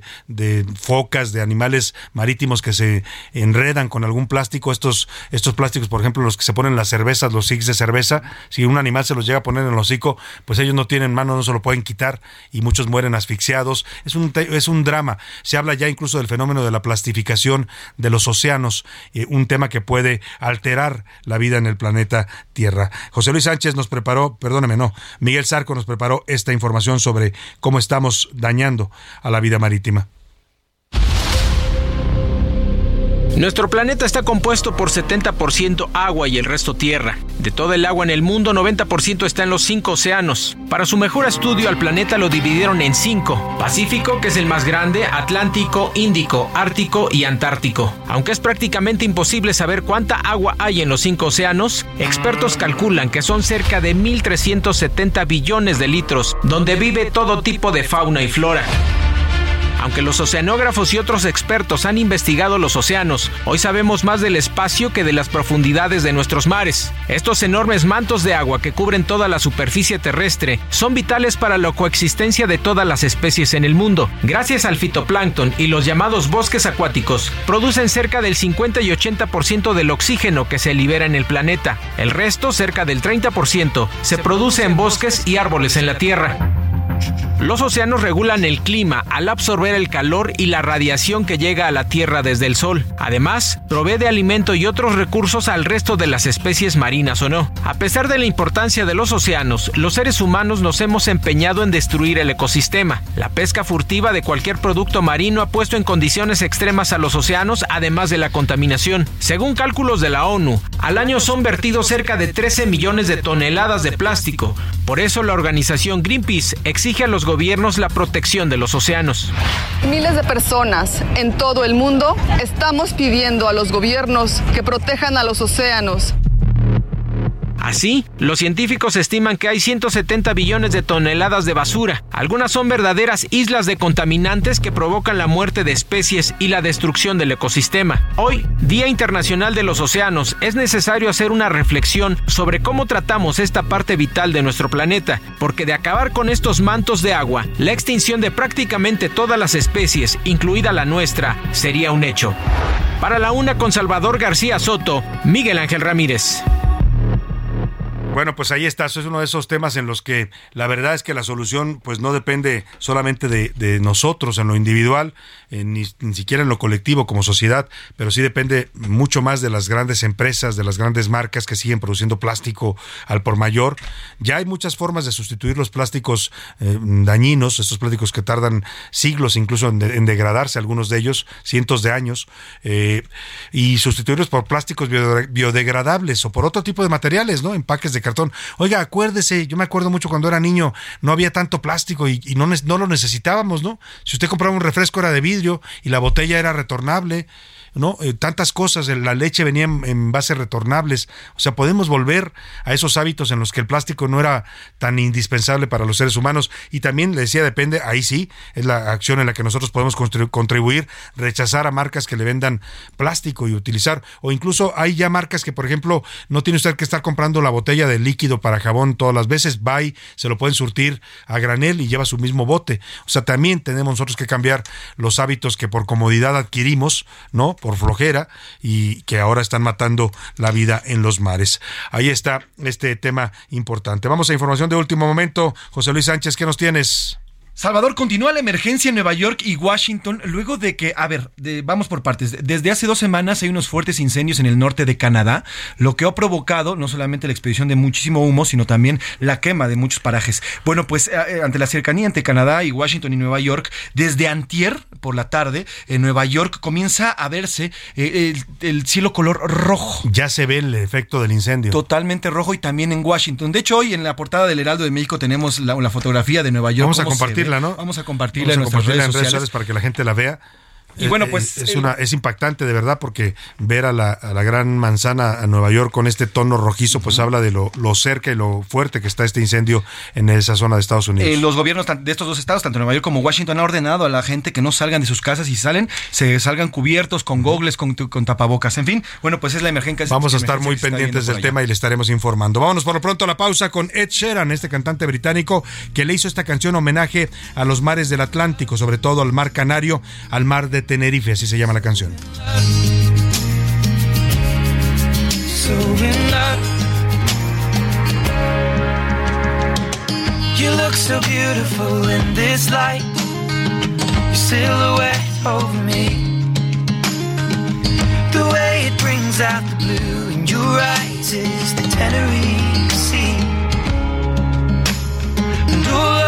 focas, de animales marítimos que se enredan con algún plástico. Estos, estos plásticos, por ejemplo, los que se ponen en las cervezas, los six de cerveza, si un animal se los llega a poner en el hocico, pues ellos no tienen mano, no se lo pueden quitar y muchos mueren asfixiados. Es un, es un drama. Se habla ya incluso del fenómeno de la plastificación de los océanos, eh, un tema que puede alterar la vida en el planeta Tierra. José Luis Sánchez nos preparó, perdóneme, no, Miguel Sarco nos preparó esta información sobre cómo estamos dañando a la vida marítima. Nuestro planeta está compuesto por 70% agua y el resto tierra. De toda el agua en el mundo, 90% está en los cinco océanos. Para su mejor estudio al planeta lo dividieron en cinco. Pacífico, que es el más grande, Atlántico, Índico, Ártico y Antártico. Aunque es prácticamente imposible saber cuánta agua hay en los cinco océanos, expertos calculan que son cerca de 1.370 billones de litros, donde vive todo tipo de fauna y flora. Aunque los oceanógrafos y otros expertos han investigado los océanos, hoy sabemos más del espacio que de las profundidades de nuestros mares. Estos enormes mantos de agua que cubren toda la superficie terrestre son vitales para la coexistencia de todas las especies en el mundo. Gracias al fitoplancton y los llamados bosques acuáticos, producen cerca del 50 y 80% del oxígeno que se libera en el planeta. El resto, cerca del 30%, se produce en bosques y árboles en la Tierra. Los océanos regulan el clima al absorber el calor y la radiación que llega a la Tierra desde el Sol. Además, provee de alimento y otros recursos al resto de las especies marinas o no. A pesar de la importancia de los océanos, los seres humanos nos hemos empeñado en destruir el ecosistema. La pesca furtiva de cualquier producto marino ha puesto en condiciones extremas a los océanos, además de la contaminación. Según cálculos de la ONU, al año son vertidos cerca de 13 millones de toneladas de plástico. Por eso la organización Greenpeace exige a los gobiernos la protección de los océanos. Miles de personas en todo el mundo estamos pidiendo a los gobiernos que protejan a los océanos. Así, los científicos estiman que hay 170 billones de toneladas de basura. Algunas son verdaderas islas de contaminantes que provocan la muerte de especies y la destrucción del ecosistema. Hoy, Día Internacional de los Océanos, es necesario hacer una reflexión sobre cómo tratamos esta parte vital de nuestro planeta, porque de acabar con estos mantos de agua, la extinción de prácticamente todas las especies, incluida la nuestra, sería un hecho. Para la una con Salvador García Soto, Miguel Ángel Ramírez. Bueno, pues ahí está, eso es uno de esos temas en los que la verdad es que la solución pues no depende solamente de, nosotros en lo individual, eh, ni, ni siquiera en lo colectivo como sociedad, pero sí depende mucho más de las grandes empresas, de las grandes marcas que siguen produciendo plástico al por mayor. Ya hay muchas formas de sustituir los plásticos eh, dañinos, estos plásticos que tardan siglos incluso en, de- en degradarse, algunos de ellos, cientos de años, eh, y sustituirlos por plásticos biode- biodegradables o por otro tipo de materiales, ¿no? Empaques de cartón. Oiga, acuérdese, yo me acuerdo mucho cuando era niño, no había tanto plástico y, y no, no lo necesitábamos, ¿no? Si usted compraba un refresco era de vidrio y la botella era retornable. ¿No? Eh, tantas cosas, la leche venía en, bases retornables, o sea, podemos volver a esos hábitos en los que el plástico no era tan indispensable para los seres humanos y también le decía, depende, ahí sí, es la acción en la que nosotros podemos contribuir, rechazar a marcas que le vendan plástico y utilizar, o incluso hay ya marcas que, por ejemplo, no tiene usted que estar comprando la botella de líquido para jabón todas las veces, va se lo pueden surtir a granel y lleva su mismo bote. O sea, también tenemos nosotros que cambiar los hábitos que por comodidad adquirimos, ¿no? Por flojera y que ahora están matando la vida en los mares. Ahí está este tema importante. Vamos a información de último momento. José Luis Sánchez, ¿qué nos tienes? Salvador, continúa la emergencia en Nueva York y Washington luego de que, a ver, vamos por partes. Desde hace dos semanas hay unos fuertes incendios en el norte de Canadá, lo que ha provocado no solamente la expedición de muchísimo humo, sino también la quema de muchos parajes. Bueno, pues eh, eh, ante la cercanía entre Canadá y Washington y Nueva York, desde antier por la tarde, en Nueva York comienza a verse eh, el, cielo color rojo. Ya se ve el efecto del incendio. Totalmente rojo y también en Washington. De hecho, hoy en la portada del Heraldo de México tenemos la, fotografía de Nueva York. Vamos a compartir Vamos a compartirla, en, nuestras redes, sociales. para que la gente la vea. Y bueno, eh, pues. Es, una, es impactante, de verdad, porque ver a la, gran manzana a Nueva York con este tono rojizo, pues habla de lo, cerca y lo fuerte que está este incendio en esa zona de Estados Unidos. Eh, los gobiernos de estos dos estados, tanto Nueva York como Washington, han ordenado a la gente que no salgan de sus casas y salen, se salgan cubiertos con gogles, con, tapabocas. En fin, bueno, pues es la emergencia. Vamos a estar muy pendientes del tema y le estaremos informando. Vámonos por lo pronto a la pausa con Ed Sheeran, este cantante británico que le hizo esta canción homenaje a los mares del Atlántico, sobre todo al mar Canario, al mar de Tenerife, así se llama la canción. You look so beautiful in this light. Your silhouette over me. The way it brings out the blue in your eyes is the Tenerife Sea. And all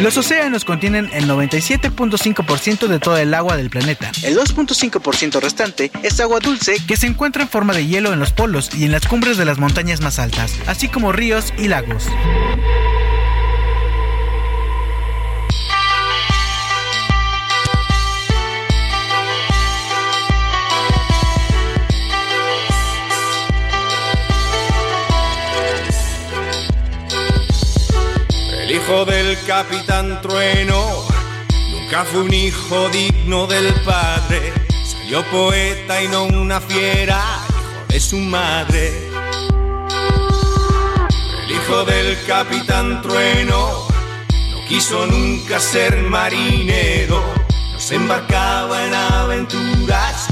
Los océanos contienen el 97.5% de toda el agua del planeta. El 2.5% restante es agua dulce que se encuentra en forma de hielo en los polos y en las cumbres de las montañas más altas, así como ríos y lagos. Hijo del capitán Trueno nunca fue un hijo digno del padre. Salió poeta y no una fiera, hijo de su madre. El hijo del capitán Trueno no quiso nunca ser marinero, no se embarcaba en aventuras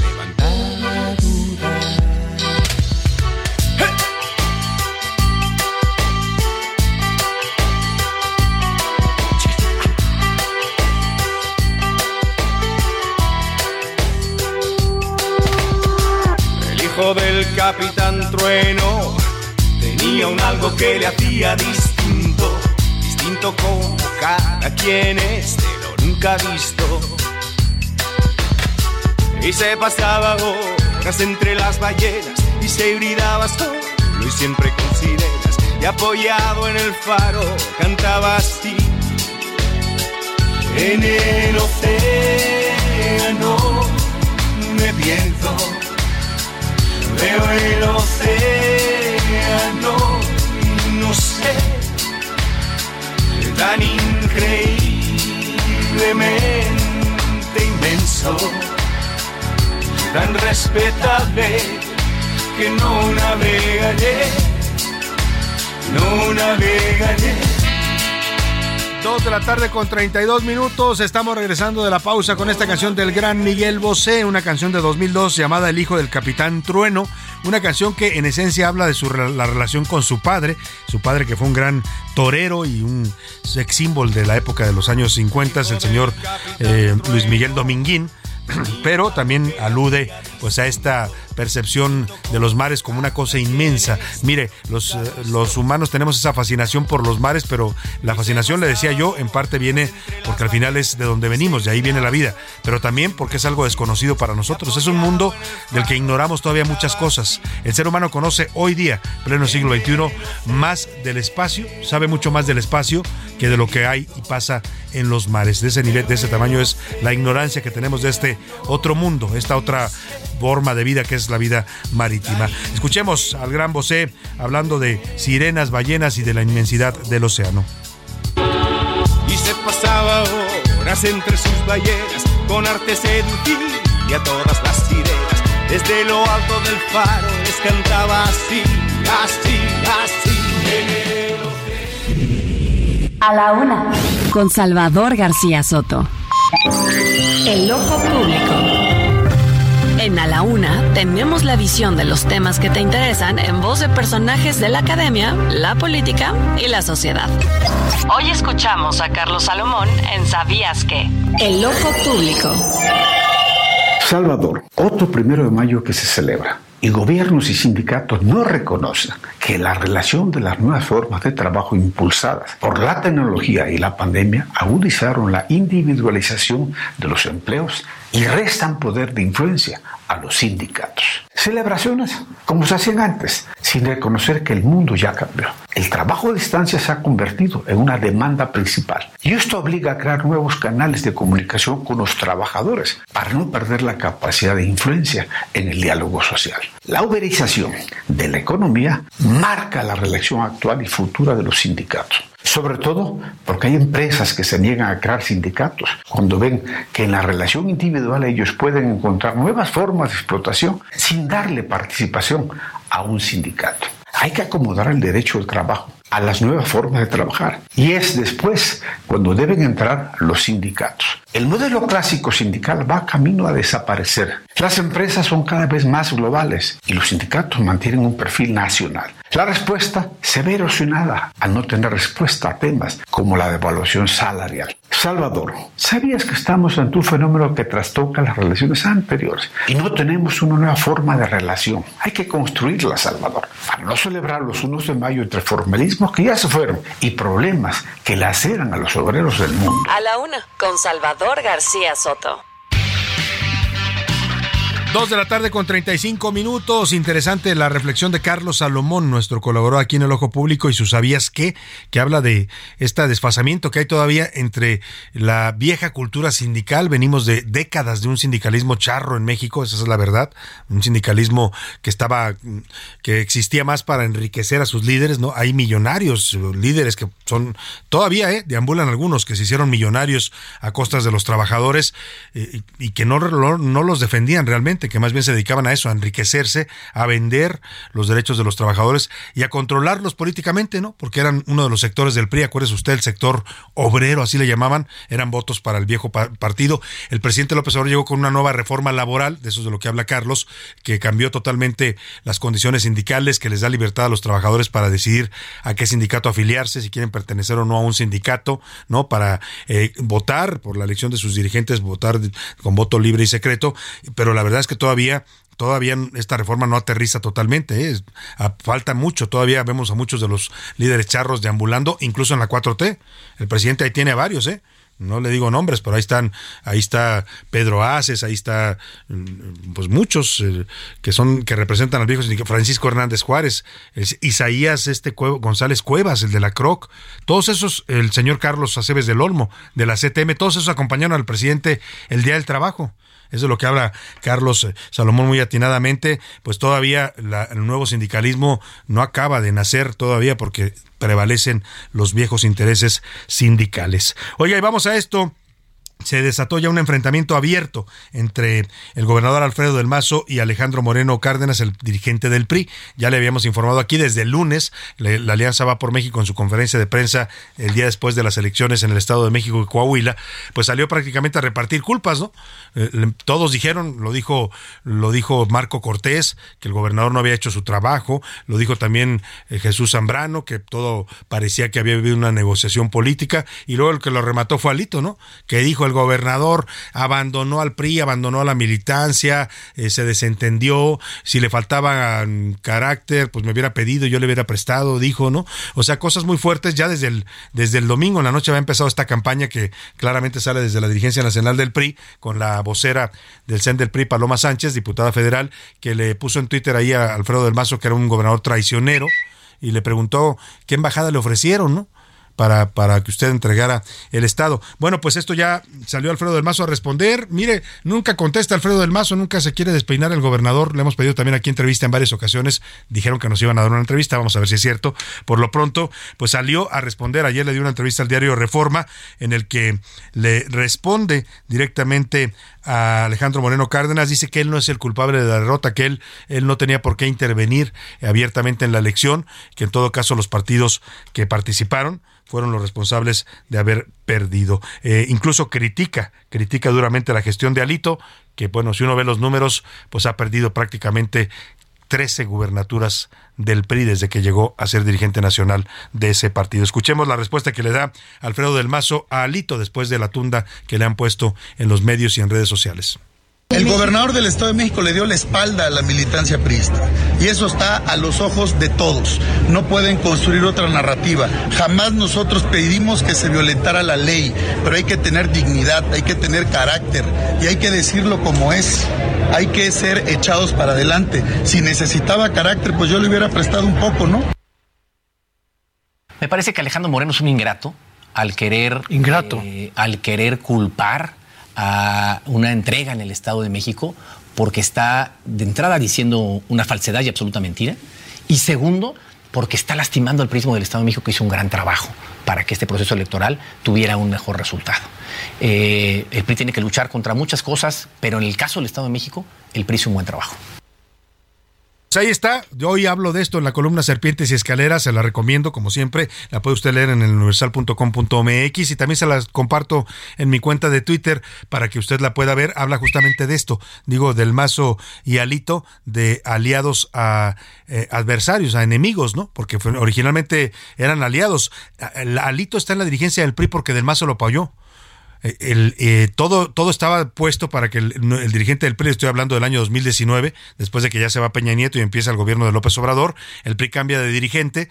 hijo del capitán Trueno tenía un algo que le hacía distinto, distinto como cada quien este lo nunca visto. Y se pasaba horas entre las ballenas y se hibridaba solo y siempre con sirenas. Y apoyado en el faro cantaba así. En el océano me pienso Veo el océano no sé, tan increíblemente inmenso, tan respetable que no navegaré, no navegaré Dos de la tarde con 32 minutos. Estamos regresando de la pausa con esta canción del gran Miguel Bosé, una canción de 2002 llamada El hijo del capitán Trueno, una canción que en esencia habla de su, la relación con su padre, su padre que fue un gran torero y un sex symbol de la época de los años 50, el señor eh, Luis Miguel Dominguín. Pero también alude pues a esta percepción de los mares como una cosa inmensa. Mire, los, eh, los humanos tenemos esa fascinación por los mares, pero la fascinación, le decía yo, en parte viene porque al final es de donde venimos, de ahí viene la vida, pero también porque es algo desconocido para nosotros. Es un mundo del que ignoramos todavía muchas cosas. El ser humano conoce hoy día, pleno siglo XXI, más del espacio, sabe mucho más del espacio que de lo que hay y pasa en los mares. De ese nivel, de ese tamaño es la ignorancia que tenemos de este otro mundo, esta otra forma de vida que es la vida marítima. Escuchemos al gran Bosé hablando de sirenas, ballenas y de la inmensidad del océano. Y se pasaba horas entre sus ballenas con arte seducir y a todas las sirenas. Desde lo alto del faro les cantaba así, así, así. A la una. Con Salvador García Soto. El ojo público. En A la Una tenemos la visión de los temas que te interesan en voz de personajes de la academia, la política y la sociedad. Hoy escuchamos a Carlos Salomón en Sabías que. El ojo público. Salvador, otro primero de mayo que se celebra y gobiernos y sindicatos no reconocen que la relación de las nuevas formas de trabajo impulsadas por la tecnología y la pandemia agudizaron la individualización de los empleos y restan poder de influencia a los sindicatos. Celebraciones como se hacían antes, sin reconocer que el mundo ya cambió. El trabajo a distancia se ha convertido en una demanda principal y esto obliga a crear nuevos canales de comunicación con los trabajadores para no perder la capacidad de influencia en el diálogo social. La uberización de la economía marca la relación actual y futura de los sindicatos. Sobre todo porque hay empresas que se niegan a crear sindicatos cuando ven que en la relación individual ellos pueden encontrar nuevas formas de explotación sin darle participación a un sindicato. Hay que acomodar el derecho del trabajo a las nuevas formas de trabajar. Y es después cuando deben entrar los sindicatos. El modelo clásico sindical va camino a desaparecer. Las empresas son cada vez más globales y los sindicatos mantienen un perfil nacional. La respuesta se ve erosionada al no tener respuesta a temas como la devaluación salarial. Salvador, ¿sabías que estamos ante un fenómeno que trastoca las relaciones anteriores y no tenemos una nueva forma de relación? Hay que construirla, Salvador, para no celebrar los unos de mayo entre formalismos que ya se fueron y problemas que laceran a los obreros del mundo. A la una, con Salvador García Soto. Dos de la tarde con 35 minutos. Interesante la reflexión de Carlos Salomón, nuestro colaborador aquí en el Ojo Público y sus sabías qué, que habla de este desfasamiento que hay todavía entre la vieja cultura sindical. Venimos de décadas de un sindicalismo charro en México, esa es la verdad. Un sindicalismo que estaba, que existía más para enriquecer a sus líderes, ¿no? Hay millonarios, líderes que son, todavía, ¿eh? Deambulan algunos que se hicieron millonarios a costas de los trabajadores eh, y, que no, no los defendían realmente que más bien se dedicaban a eso, a enriquecerse, a vender los derechos de los trabajadores y a controlarlos políticamente, ¿no? Porque eran uno de los sectores del PRI, acuérdese usted, el sector obrero, así le llamaban, eran votos para el viejo partido. El presidente López Obrador llegó con una nueva reforma laboral, de eso es de lo que habla Carlos, que cambió totalmente las condiciones sindicales, que les da libertad a los trabajadores para decidir a qué sindicato afiliarse, si quieren pertenecer o no a un sindicato, ¿no? Para eh, votar por la elección de sus dirigentes, votar con voto libre y secreto, pero la verdad es que todavía todavía esta reforma no aterriza totalmente. ¿eh? Falta mucho. Todavía vemos a muchos de los líderes charros deambulando, incluso en la 4T. El presidente ahí tiene a varios, ¿eh? No le digo nombres, pero ahí están, ahí está Pedro Aces, ahí está, mm, pues muchos eh, que son, que representan al viejo Francisco Hernández Juárez, Isaías este González Cuevas, el de la CROC, todos esos, el señor Carlos Aceves del Olmo, de la CTM, todos esos acompañaron al presidente el día del trabajo. Eso es lo que habla Carlos eh, Salomón muy atinadamente, pues todavía el nuevo sindicalismo no acaba de nacer todavía porque prevalecen los viejos intereses sindicales. Oiga, y vamos a esto. Se desató ya un enfrentamiento abierto entre el gobernador Alfredo del Mazo y Alejandro Moreno Cárdenas, el dirigente del PRI. Ya le habíamos informado aquí desde el lunes, la Alianza Va por México en su conferencia de prensa el día después de las elecciones en el Estado de México y Coahuila, pues salió prácticamente a repartir culpas, ¿no? Eh, todos dijeron, lo dijo, lo dijo Marco Cortés, que el gobernador no había hecho su trabajo, lo dijo también eh, Jesús Zambrano, que todo parecía que había habido una negociación política, y luego el que lo remató fue Alito, ¿no? Que dijo el gobernador abandonó al PRI, abandonó a la militancia, eh, se desentendió, si le faltaba carácter, pues me hubiera pedido, yo le hubiera prestado, dijo, ¿no? O sea, cosas muy fuertes ya desde el, desde el domingo en la noche había empezado esta campaña que claramente sale desde la dirigencia nacional del PRI, con la vocera del CEN del PRI, Paloma Sánchez, diputada federal, que le puso en Twitter ahí a Alfredo del Mazo que era un gobernador traicionero y le preguntó qué embajada le ofrecieron, ¿no? Para, para que usted entregara el Estado. Bueno, pues esto ya salió Alfredo del Mazo a responder. Mire, nunca contesta Alfredo del Mazo, nunca se quiere despeinar el gobernador. Le hemos pedido también aquí entrevista en varias ocasiones. Dijeron que nos iban a dar una entrevista, vamos a ver si es cierto. Por lo pronto, pues salió a responder. Ayer le dio una entrevista al diario Reforma en el que le responde directamente a Alejandro Moreno Cárdenas, dice que él no es el culpable de la derrota, que él, él no tenía por qué intervenir abiertamente en la elección, que en todo caso los partidos que participaron fueron los responsables de haber perdido. Eh, incluso critica, critica duramente la gestión de Alito, que bueno, si uno ve los números, pues ha perdido prácticamente 13 gubernaturas del PRI desde que llegó a ser dirigente nacional de ese partido. Escuchemos la respuesta que le da Alfredo del Mazo a Alito después de la tunda que le han puesto en los medios y en redes sociales. El gobernador del Estado de México le dio la espalda a la militancia priista y eso está a los ojos de todos. No pueden construir otra narrativa. Jamás nosotros pedimos que se violentara la ley, pero hay que tener dignidad, hay que tener carácter y hay que decirlo como es. Hay que ser echados para adelante. Si necesitaba carácter, pues yo le hubiera prestado un poco, ¿no? Me parece que Alejandro Moreno es un ingrato al querer ingrato eh, al querer culpar a una entrega en el Estado de México porque está de entrada diciendo una falsedad y absoluta mentira. Y segundo, porque está lastimando al prismo del Estado de México que hizo un gran trabajo para que este proceso electoral tuviera un mejor resultado. Eh, el PRI tiene que luchar contra muchas cosas, pero en el caso del Estado de México, el PRI hizo un buen trabajo. Pues ahí está. Yo hoy hablo de esto en la columna Serpientes y Escaleras. Se la recomiendo, como siempre. La puede usted leer en el universal.com.mx y también se la comparto en mi cuenta de Twitter para que usted la pueda ver. Habla justamente de esto. Digo, del Mazo y Alito, de aliados a eh, adversarios, a enemigos, ¿no? Porque originalmente eran aliados. Alito está en la dirigencia del PRI porque del Mazo lo apoyó el, eh, todo, todo estaba puesto para que el, dirigente del PRI, estoy hablando del año 2019, después de que ya se va Peña Nieto y empieza el gobierno de López Obrador, el PRI cambia de dirigente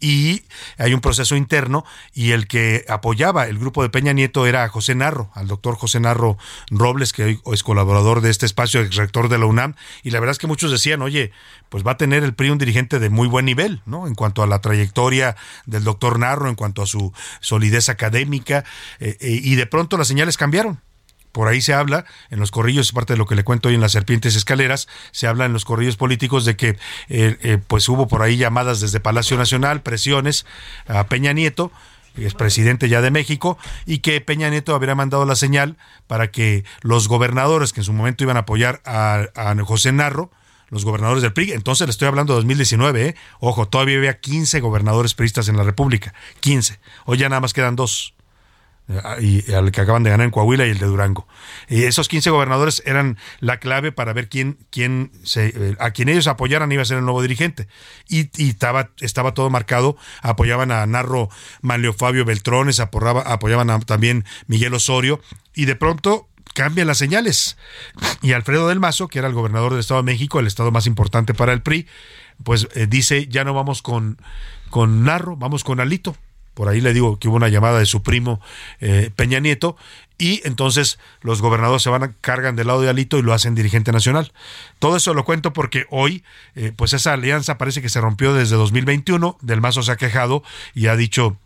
y hay un proceso interno y el que apoyaba el grupo de Peña Nieto era José Narro, al doctor José Narro Robles, que hoy es colaborador de este espacio, ex rector de la UNAM, y la verdad es que muchos decían, oye, pues va a tener el PRI un dirigente de muy buen nivel, ¿no? En cuanto a la trayectoria del doctor Narro, en cuanto a su solidez académica, eh, eh, y de pronto las señales cambiaron por ahí se habla, en los corrillos, es parte de lo que le cuento hoy en las serpientes escaleras, se habla en los corrillos políticos de que eh, eh, pues hubo por ahí llamadas desde Palacio Nacional, presiones a Peña Nieto, es presidente ya de México, y que Peña Nieto habría mandado la señal para que los gobernadores que en su momento iban a apoyar a, José Narro, los gobernadores del PRI, entonces le estoy hablando de 2019, ¿eh? ojo, todavía había 15 gobernadores priistas en la República, 15, hoy ya nada más quedan dos y al que acaban de ganar en Coahuila y el de Durango. Y esos 15 gobernadores eran la clave para ver quién, quién se, eh, a quien ellos apoyaran iba a ser el nuevo dirigente. Y, estaba, estaba todo marcado, apoyaban a Narro Manlio Fabio Beltrones, apoyaban a también Miguel Osorio, y de pronto cambian las señales. Y Alfredo del Mazo, que era el gobernador del Estado de México, el estado más importante para el PRI, pues eh, dice, ya no vamos con, con Narro, vamos con Alito por ahí le digo que hubo una llamada de su primo eh, Peña Nieto, y entonces los gobernadores se van a cargan del lado de Alito y lo hacen dirigente nacional. Todo eso lo cuento porque hoy, eh, pues esa alianza parece que se rompió desde 2021, del Mazo se ha quejado y ha dicho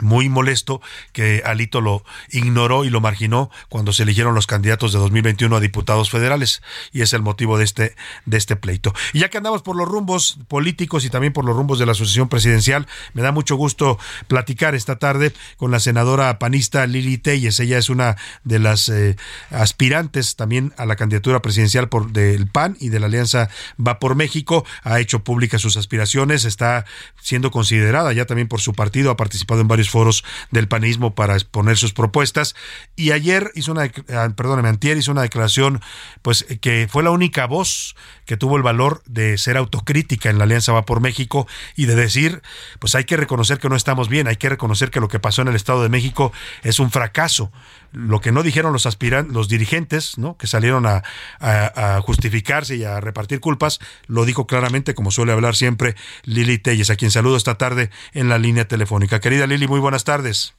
muy molesto que Alito lo ignoró y lo marginó cuando se eligieron los candidatos de 2021 a diputados federales y es el motivo de este de este pleito. Y ya que andamos por los rumbos políticos y también por los rumbos de la asociación presidencial, me da mucho gusto platicar esta tarde con la senadora panista Lili Telles. Ella es una de las eh, aspirantes también a la candidatura presidencial por del PAN y de la Alianza Va por México. Ha hecho públicas sus aspiraciones, está siendo considerada ya también por su partido, ha participado en varios foros del panismo para exponer sus propuestas. Y ayer hizo una, ah, perdóname, antier hizo una declaración, pues que fue la única voz que tuvo el valor de ser autocrítica en la Alianza Va por México y de decir, pues hay que reconocer que no estamos bien, hay que reconocer que lo que pasó en el Estado de México es un fracaso. Lo que no dijeron los aspirantes, los dirigentes, ¿no? que salieron a, a, justificarse y a repartir culpas, lo dijo claramente, como suele hablar siempre Lili Telles, a quien saludo esta tarde en la línea telefónica. Querida Lili, muy buenas tardes.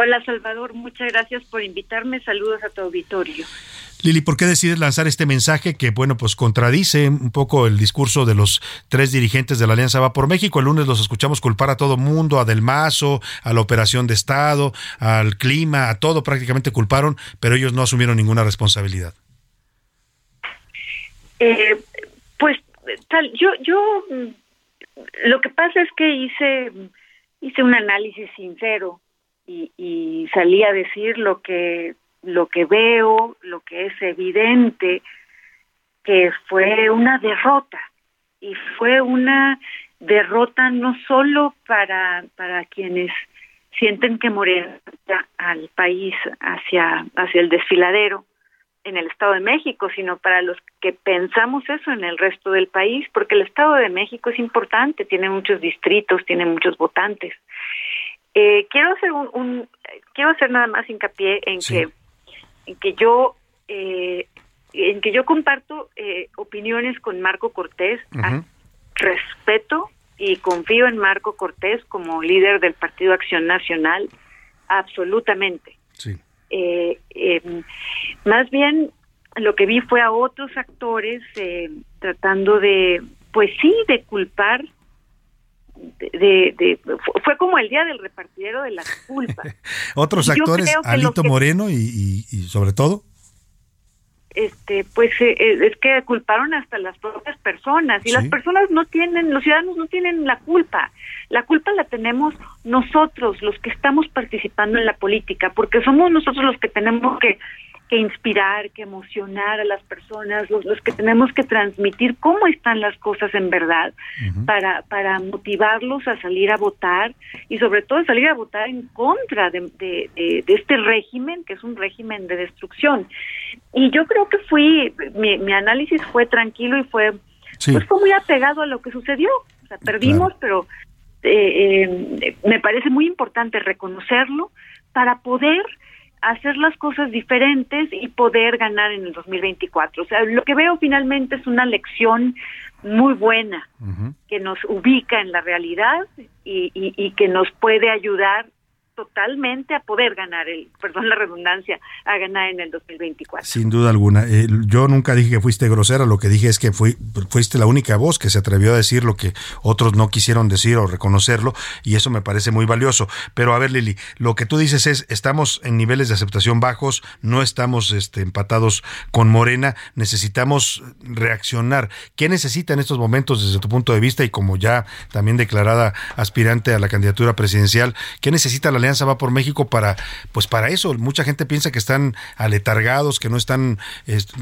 Hola Salvador, muchas gracias por invitarme. Saludos a tu auditorio. Lili, ¿por qué decides lanzar este mensaje que, bueno, pues contradice un poco el discurso de los tres dirigentes de la Alianza Va por México? El lunes los escuchamos culpar a todo mundo, a Del Mazo, a la operación de Estado, al clima, a todo prácticamente culparon, pero ellos no asumieron ninguna responsabilidad. Eh, pues tal, yo, yo, lo que pasa es que hice, hice un análisis sincero y, y salí a decir lo que lo que veo, lo que es evidente, que fue una derrota y fue una derrota no solo para, para quienes sienten que Morena al país hacia, hacia el desfiladero en el Estado de México, sino para los que pensamos eso en el resto del país, porque el Estado de México es importante, tiene muchos distritos, tiene muchos votantes. Eh, quiero hacer un, quiero hacer nada más hincapié en que en que yo eh, en que yo comparto eh, opiniones con Marco Cortés, respeto y confío en Marco Cortés como líder del Partido Acción Nacional, absolutamente. Eh, em, más bien lo que vi fue a otros actores tratando de, pues sí, de culpar de, fue como el día del repartidero de las culpas. Otros actores, Alito Moreno y, sobre todo. Este, pues eh, eh, es que culparon hasta las propias personas y las personas no tienen, los ciudadanos no tienen la culpa. La culpa la tenemos nosotros, los que estamos participando en la política, porque somos nosotros los que tenemos que que inspirar, que emocionar a las personas, los, los que tenemos que transmitir cómo están las cosas en verdad para, para motivarlos a salir a votar y sobre todo salir a votar en contra de, de, este régimen, que es un régimen de destrucción. Y yo creo que fui, mi, mi análisis fue tranquilo y fue, pues fue muy apegado a lo que sucedió. O sea, perdimos, pero eh, eh, me parece muy importante reconocerlo para poder hacer las cosas diferentes y poder ganar en el 2024. O sea, lo que veo finalmente es una lección muy buena que nos ubica en la realidad y, y, y que nos puede ayudar totalmente a poder ganar el, perdón la redundancia, a ganar en el 2024. Sin duda alguna. Eh, yo nunca dije que fuiste grosera, lo que dije es que fuiste la única voz que se atrevió a decir lo que otros no quisieron decir o reconocerlo, y eso me parece muy valioso. Pero a ver, Lili, lo que tú dices es, estamos en niveles de aceptación bajos, no estamos este, empatados con Morena, necesitamos reaccionar. ¿Qué necesita en estos momentos desde tu punto de vista y como ya también declarada aspirante a la candidatura presidencial, qué necesita la Alianza va por México para, pues para eso. Mucha gente piensa que están aletargados, que no están,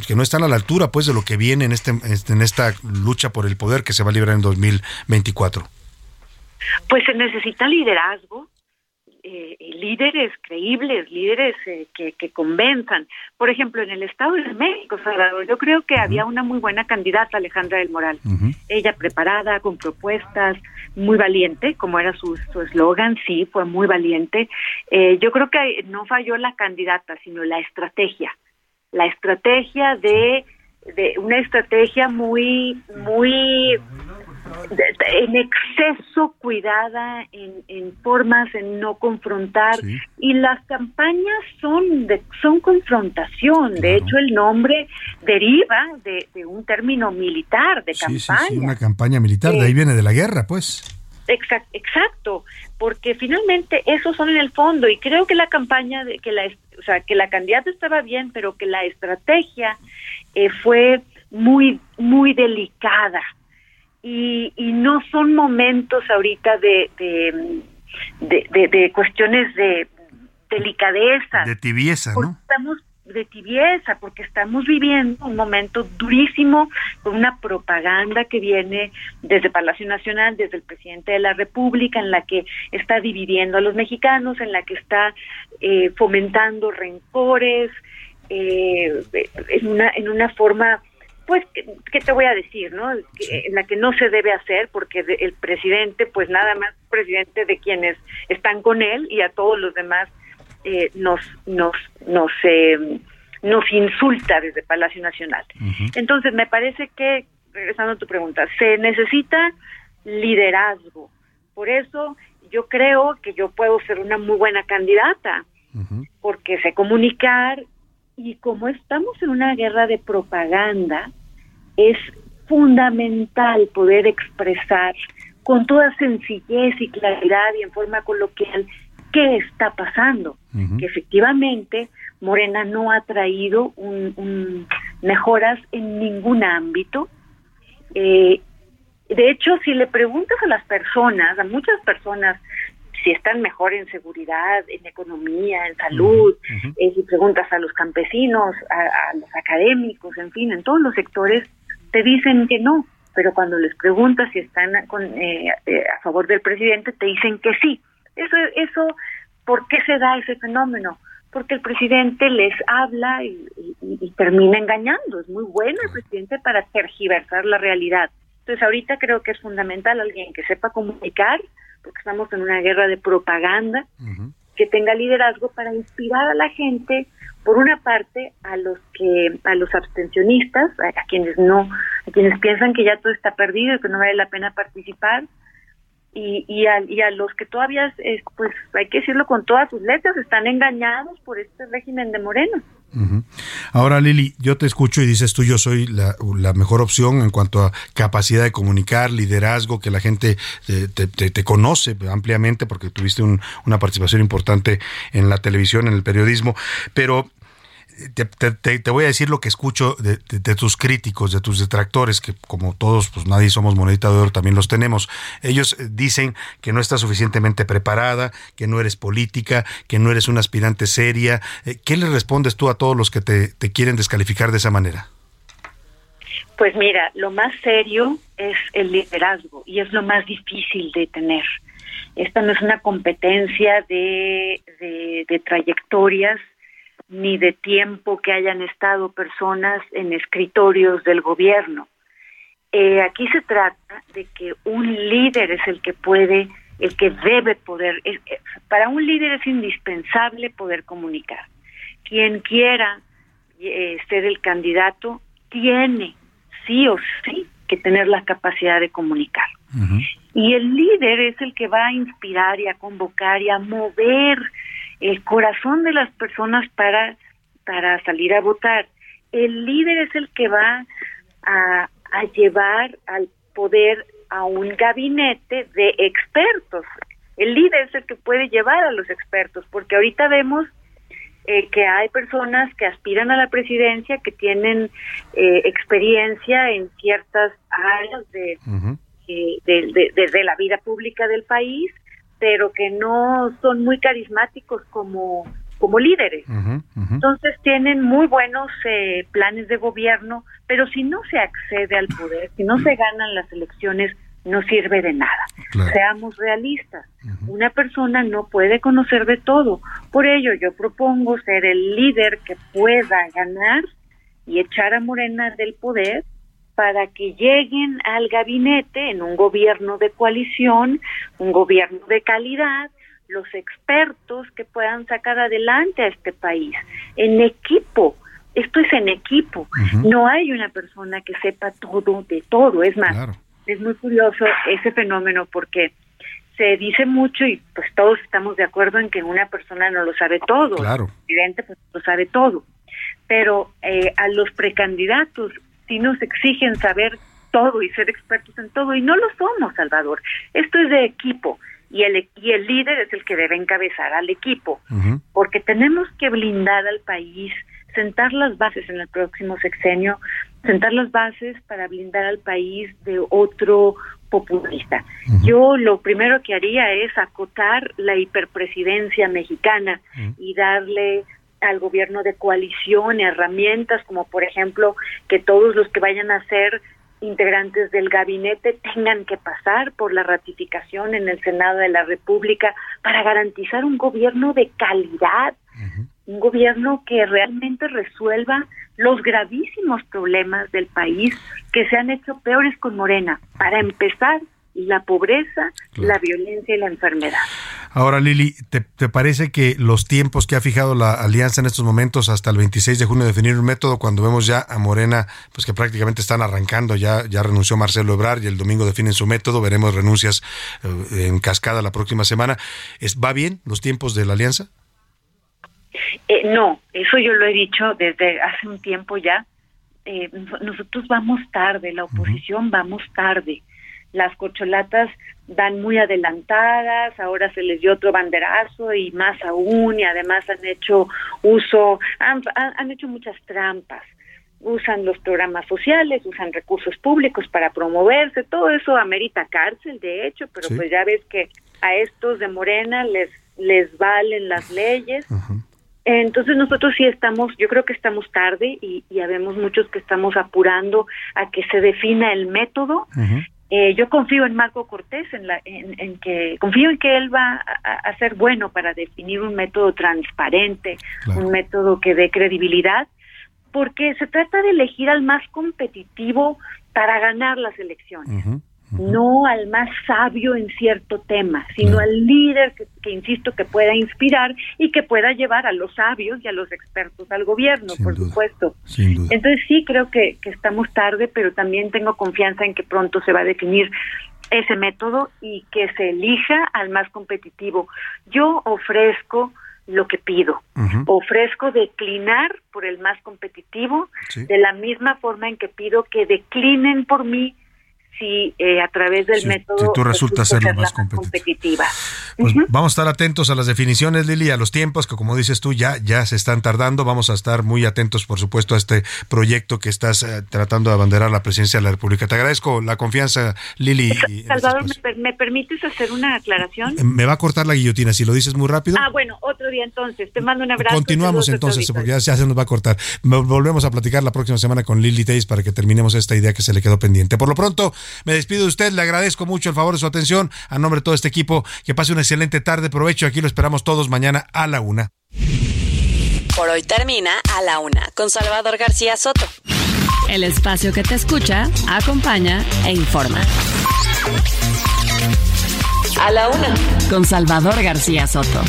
que no están a la altura, pues, de lo que viene en este, en esta lucha por el poder que se va a librar en 2024. Pues se necesita liderazgo, eh, líderes creíbles, líderes eh, que, que, convenzan. Por ejemplo, en el Estado de México, Salvador, yo creo que había una muy buena candidata, Alejandra del Moral. Ella preparada, con propuestas, muy valiente, como era su eslogan, sí, fue muy valiente. Eh, yo creo que no falló la candidata, sino la estrategia. La estrategia de, de una estrategia muy, muy en exceso cuidada en, formas en no confrontar. Y las campañas son de, son confrontación. De hecho el nombre deriva de, un término militar de campaña sí, una campaña militar de ahí viene de la guerra pues. Exacto, exacto, porque finalmente esos son en el fondo y creo que la campaña de que la o sea, que la candidata estaba bien, pero que la estrategia eh, fue muy muy delicada y, y no son momentos ahorita de de, de, de, cuestiones de delicadeza. De tibieza, ¿no? Estamos de tibieza, porque estamos viviendo un momento durísimo con una propaganda que viene desde Palacio Nacional, desde el presidente de la República, en la que está dividiendo a los mexicanos, en la que está eh, fomentando rencores, eh, en una en una forma pues ¿qué, te voy a decir no en la que no se debe hacer porque el presidente pues nada más presidente de quienes están con él y a todos los demás eh, nos nos nos eh, nos insulta desde Palacio Nacional. Entonces me parece que regresando a tu pregunta, se necesita liderazgo. Por eso yo creo que yo puedo ser una muy buena candidata, porque sé comunicar y como estamos en una guerra de propaganda, es fundamental poder expresar con toda sencillez y claridad y en forma coloquial qué está pasando, que efectivamente Morena no ha traído un, mejoras en ningún ámbito. Eh, de hecho, si le preguntas a las personas, a muchas personas, si están mejor en seguridad, en economía, en salud, eh, si preguntas a los campesinos, a, los académicos, en fin, en todos los sectores, te dicen que no, pero cuando les preguntas si están con, eh, a favor del presidente, te dicen que sí. Eso, eso, ¿por qué se da ese fenómeno? Porque el presidente les habla y, termina engañando. Es muy bueno el presidente para tergiversar la realidad. Entonces ahorita creo que es fundamental alguien que sepa comunicar, porque estamos en una guerra de propaganda, que tenga liderazgo para inspirar a la gente, por una parte, a los que, a los abstencionistas, a quienes no, a quienes piensan que ya todo está perdido y que no vale la pena participar, y, y, a, y a los que todavía, pues hay que decirlo con todas sus letras, están engañados por este régimen de Moreno. Ahora, Lili, yo te escucho y dices tú, yo soy la, mejor opción en cuanto a capacidad de comunicar, liderazgo, que la gente te, te, conoce ampliamente porque tuviste una participación importante en la televisión, en el periodismo, pero te, voy a decir lo que escucho de, tus críticos, de tus detractores, que como todos, pues nadie somos monedita de oro, también los tenemos. Ellos eh, dicen que no estás suficientemente preparada, que no eres política, que no eres una aspirante seria. Eh, ¿Qué le respondes tú a todos los que te, te quieren descalificar de esa manera? Pues mira, lo más serio es el liderazgo y es lo más difícil de tener. Esta no es una competencia de, de, de trayectorias ni de tiempo que hayan estado personas en escritorios del gobierno. Eh, aquí se trata de que un líder es el que puede, el que debe poder, eh, para un líder es indispensable poder comunicar. Quien quiera eh, ser el candidato tiene sí o sí que tener la capacidad de comunicar. Y el líder es el que va a inspirar y a convocar y a mover el corazón de las personas para, para salir a votar. El líder es el que va a, a llevar al poder a un gabinete de expertos. El líder es el que puede llevar a los expertos, porque ahorita vemos eh, que hay personas que aspiran a la presidencia, que tienen eh, experiencia en ciertas áreas de, eh, de, de, la vida pública del país pero que no son muy carismáticos como, como líderes. Entonces tienen muy buenos eh, planes de gobierno, pero si no se accede al poder, si no se ganan las elecciones, no sirve de nada. Seamos realistas. Una persona no puede conocer de todo. Por ello, yo propongo ser el líder que pueda ganar y echar a Morena del poder para que lleguen al gabinete en un gobierno de coalición, un gobierno de calidad, los expertos que puedan sacar adelante a este país en equipo. Esto es en equipo. No hay una persona que sepa todo de todo. Es más, es muy curioso ese fenómeno porque se dice mucho y pues todos estamos de acuerdo en que una persona no lo sabe todo. Claro. El presidente pues lo sabe todo. Pero eh, a los precandidatos si nos exigen saber todo y ser expertos en todo y no lo somos, Salvador. Esto es de equipo y el, y el líder es el que debe encabezar al equipo, porque tenemos que blindar al país, sentar las bases en el próximo sexenio, sentar las bases para blindar al país de otro populista. Yo lo primero que haría es acotar la hiperpresidencia mexicana y darle al gobierno de coalición herramientas como por ejemplo que todos los que vayan a ser integrantes del gabinete tengan que pasar por la ratificación en el Senado de la República para garantizar un gobierno de calidad, un gobierno que realmente resuelva los gravísimos problemas del país que se han hecho peores con Morena. Para empezar, la pobreza, la violencia y la enfermedad. Ahora, Lili, ¿te, parece que los tiempos que ha fijado la alianza en estos momentos hasta el 26 de junio de definir un método, cuando vemos ya a Morena, pues que prácticamente están arrancando, ya, ya renunció Marcelo Ebrard y el domingo definen su método, veremos renuncias eh, en cascada la próxima semana. ¿Es, ¿Va bien los tiempos de la alianza? Eh, no, eso yo lo he dicho desde hace un tiempo ya. Eh, nosotros vamos tarde, la oposición vamos tarde las corcholatas van muy adelantadas, ahora se les dio otro banderazo y más aún, y además han hecho uso, han, han hecho muchas trampas. Usan los programas sociales, usan recursos públicos para promoverse, todo eso amerita cárcel, de hecho, pero pues ya ves que a estos de Morena les les valen las leyes. Entonces nosotros sí estamos, yo creo que estamos tarde y, y habemos muchos que estamos apurando a que se defina el método eh, yo confío en Marco Cortés, en, la, en, que confío en que él va a, ser bueno para definir un método transparente, un método que dé credibilidad, porque se trata de elegir al más competitivo para ganar las elecciones no al más sabio en cierto tema, sino al líder que, insisto, que pueda inspirar y que pueda llevar a los sabios y a los expertos al gobierno, por supuesto. Entonces sí creo que, que estamos tarde, pero también tengo confianza en que pronto se va a definir ese método y que se elija al más competitivo. Yo ofrezco lo que pido. Ofrezco declinar por el más competitivo, de la misma forma en que pido que declinen por mí si eh, a través del método... Si tú resultas ser la más competitiva. Pues vamos a estar atentos a las definiciones, Lili, a los tiempos que, como dices tú, ya, ya se están tardando. Vamos a estar muy atentos, por supuesto, a este proyecto que estás eh, tratando de abanderar la presidencia de la República. Te agradezco la confianza, Lili. Salvador, ¿me, permites hacer una aclaración? Eh, me va a cortar la guillotina, si lo dices muy rápido. Ah, bueno, otro día entonces. Te mando un abrazo. Continuamos entonces, porque ya, se nos va a cortar. Volvemos a platicar la próxima semana con Lili Teis para que terminemos esta idea que se le quedó pendiente. Por lo pronto, me despido de usted, le agradezco mucho el favor de su atención. A nombre de todo este equipo, que pase una excelente tarde. Provecho, aquí lo esperamos todos mañana a la una. Por hoy termina a la una con Salvador García Soto. El espacio que te escucha, acompaña e informa. A la una con Salvador García Soto.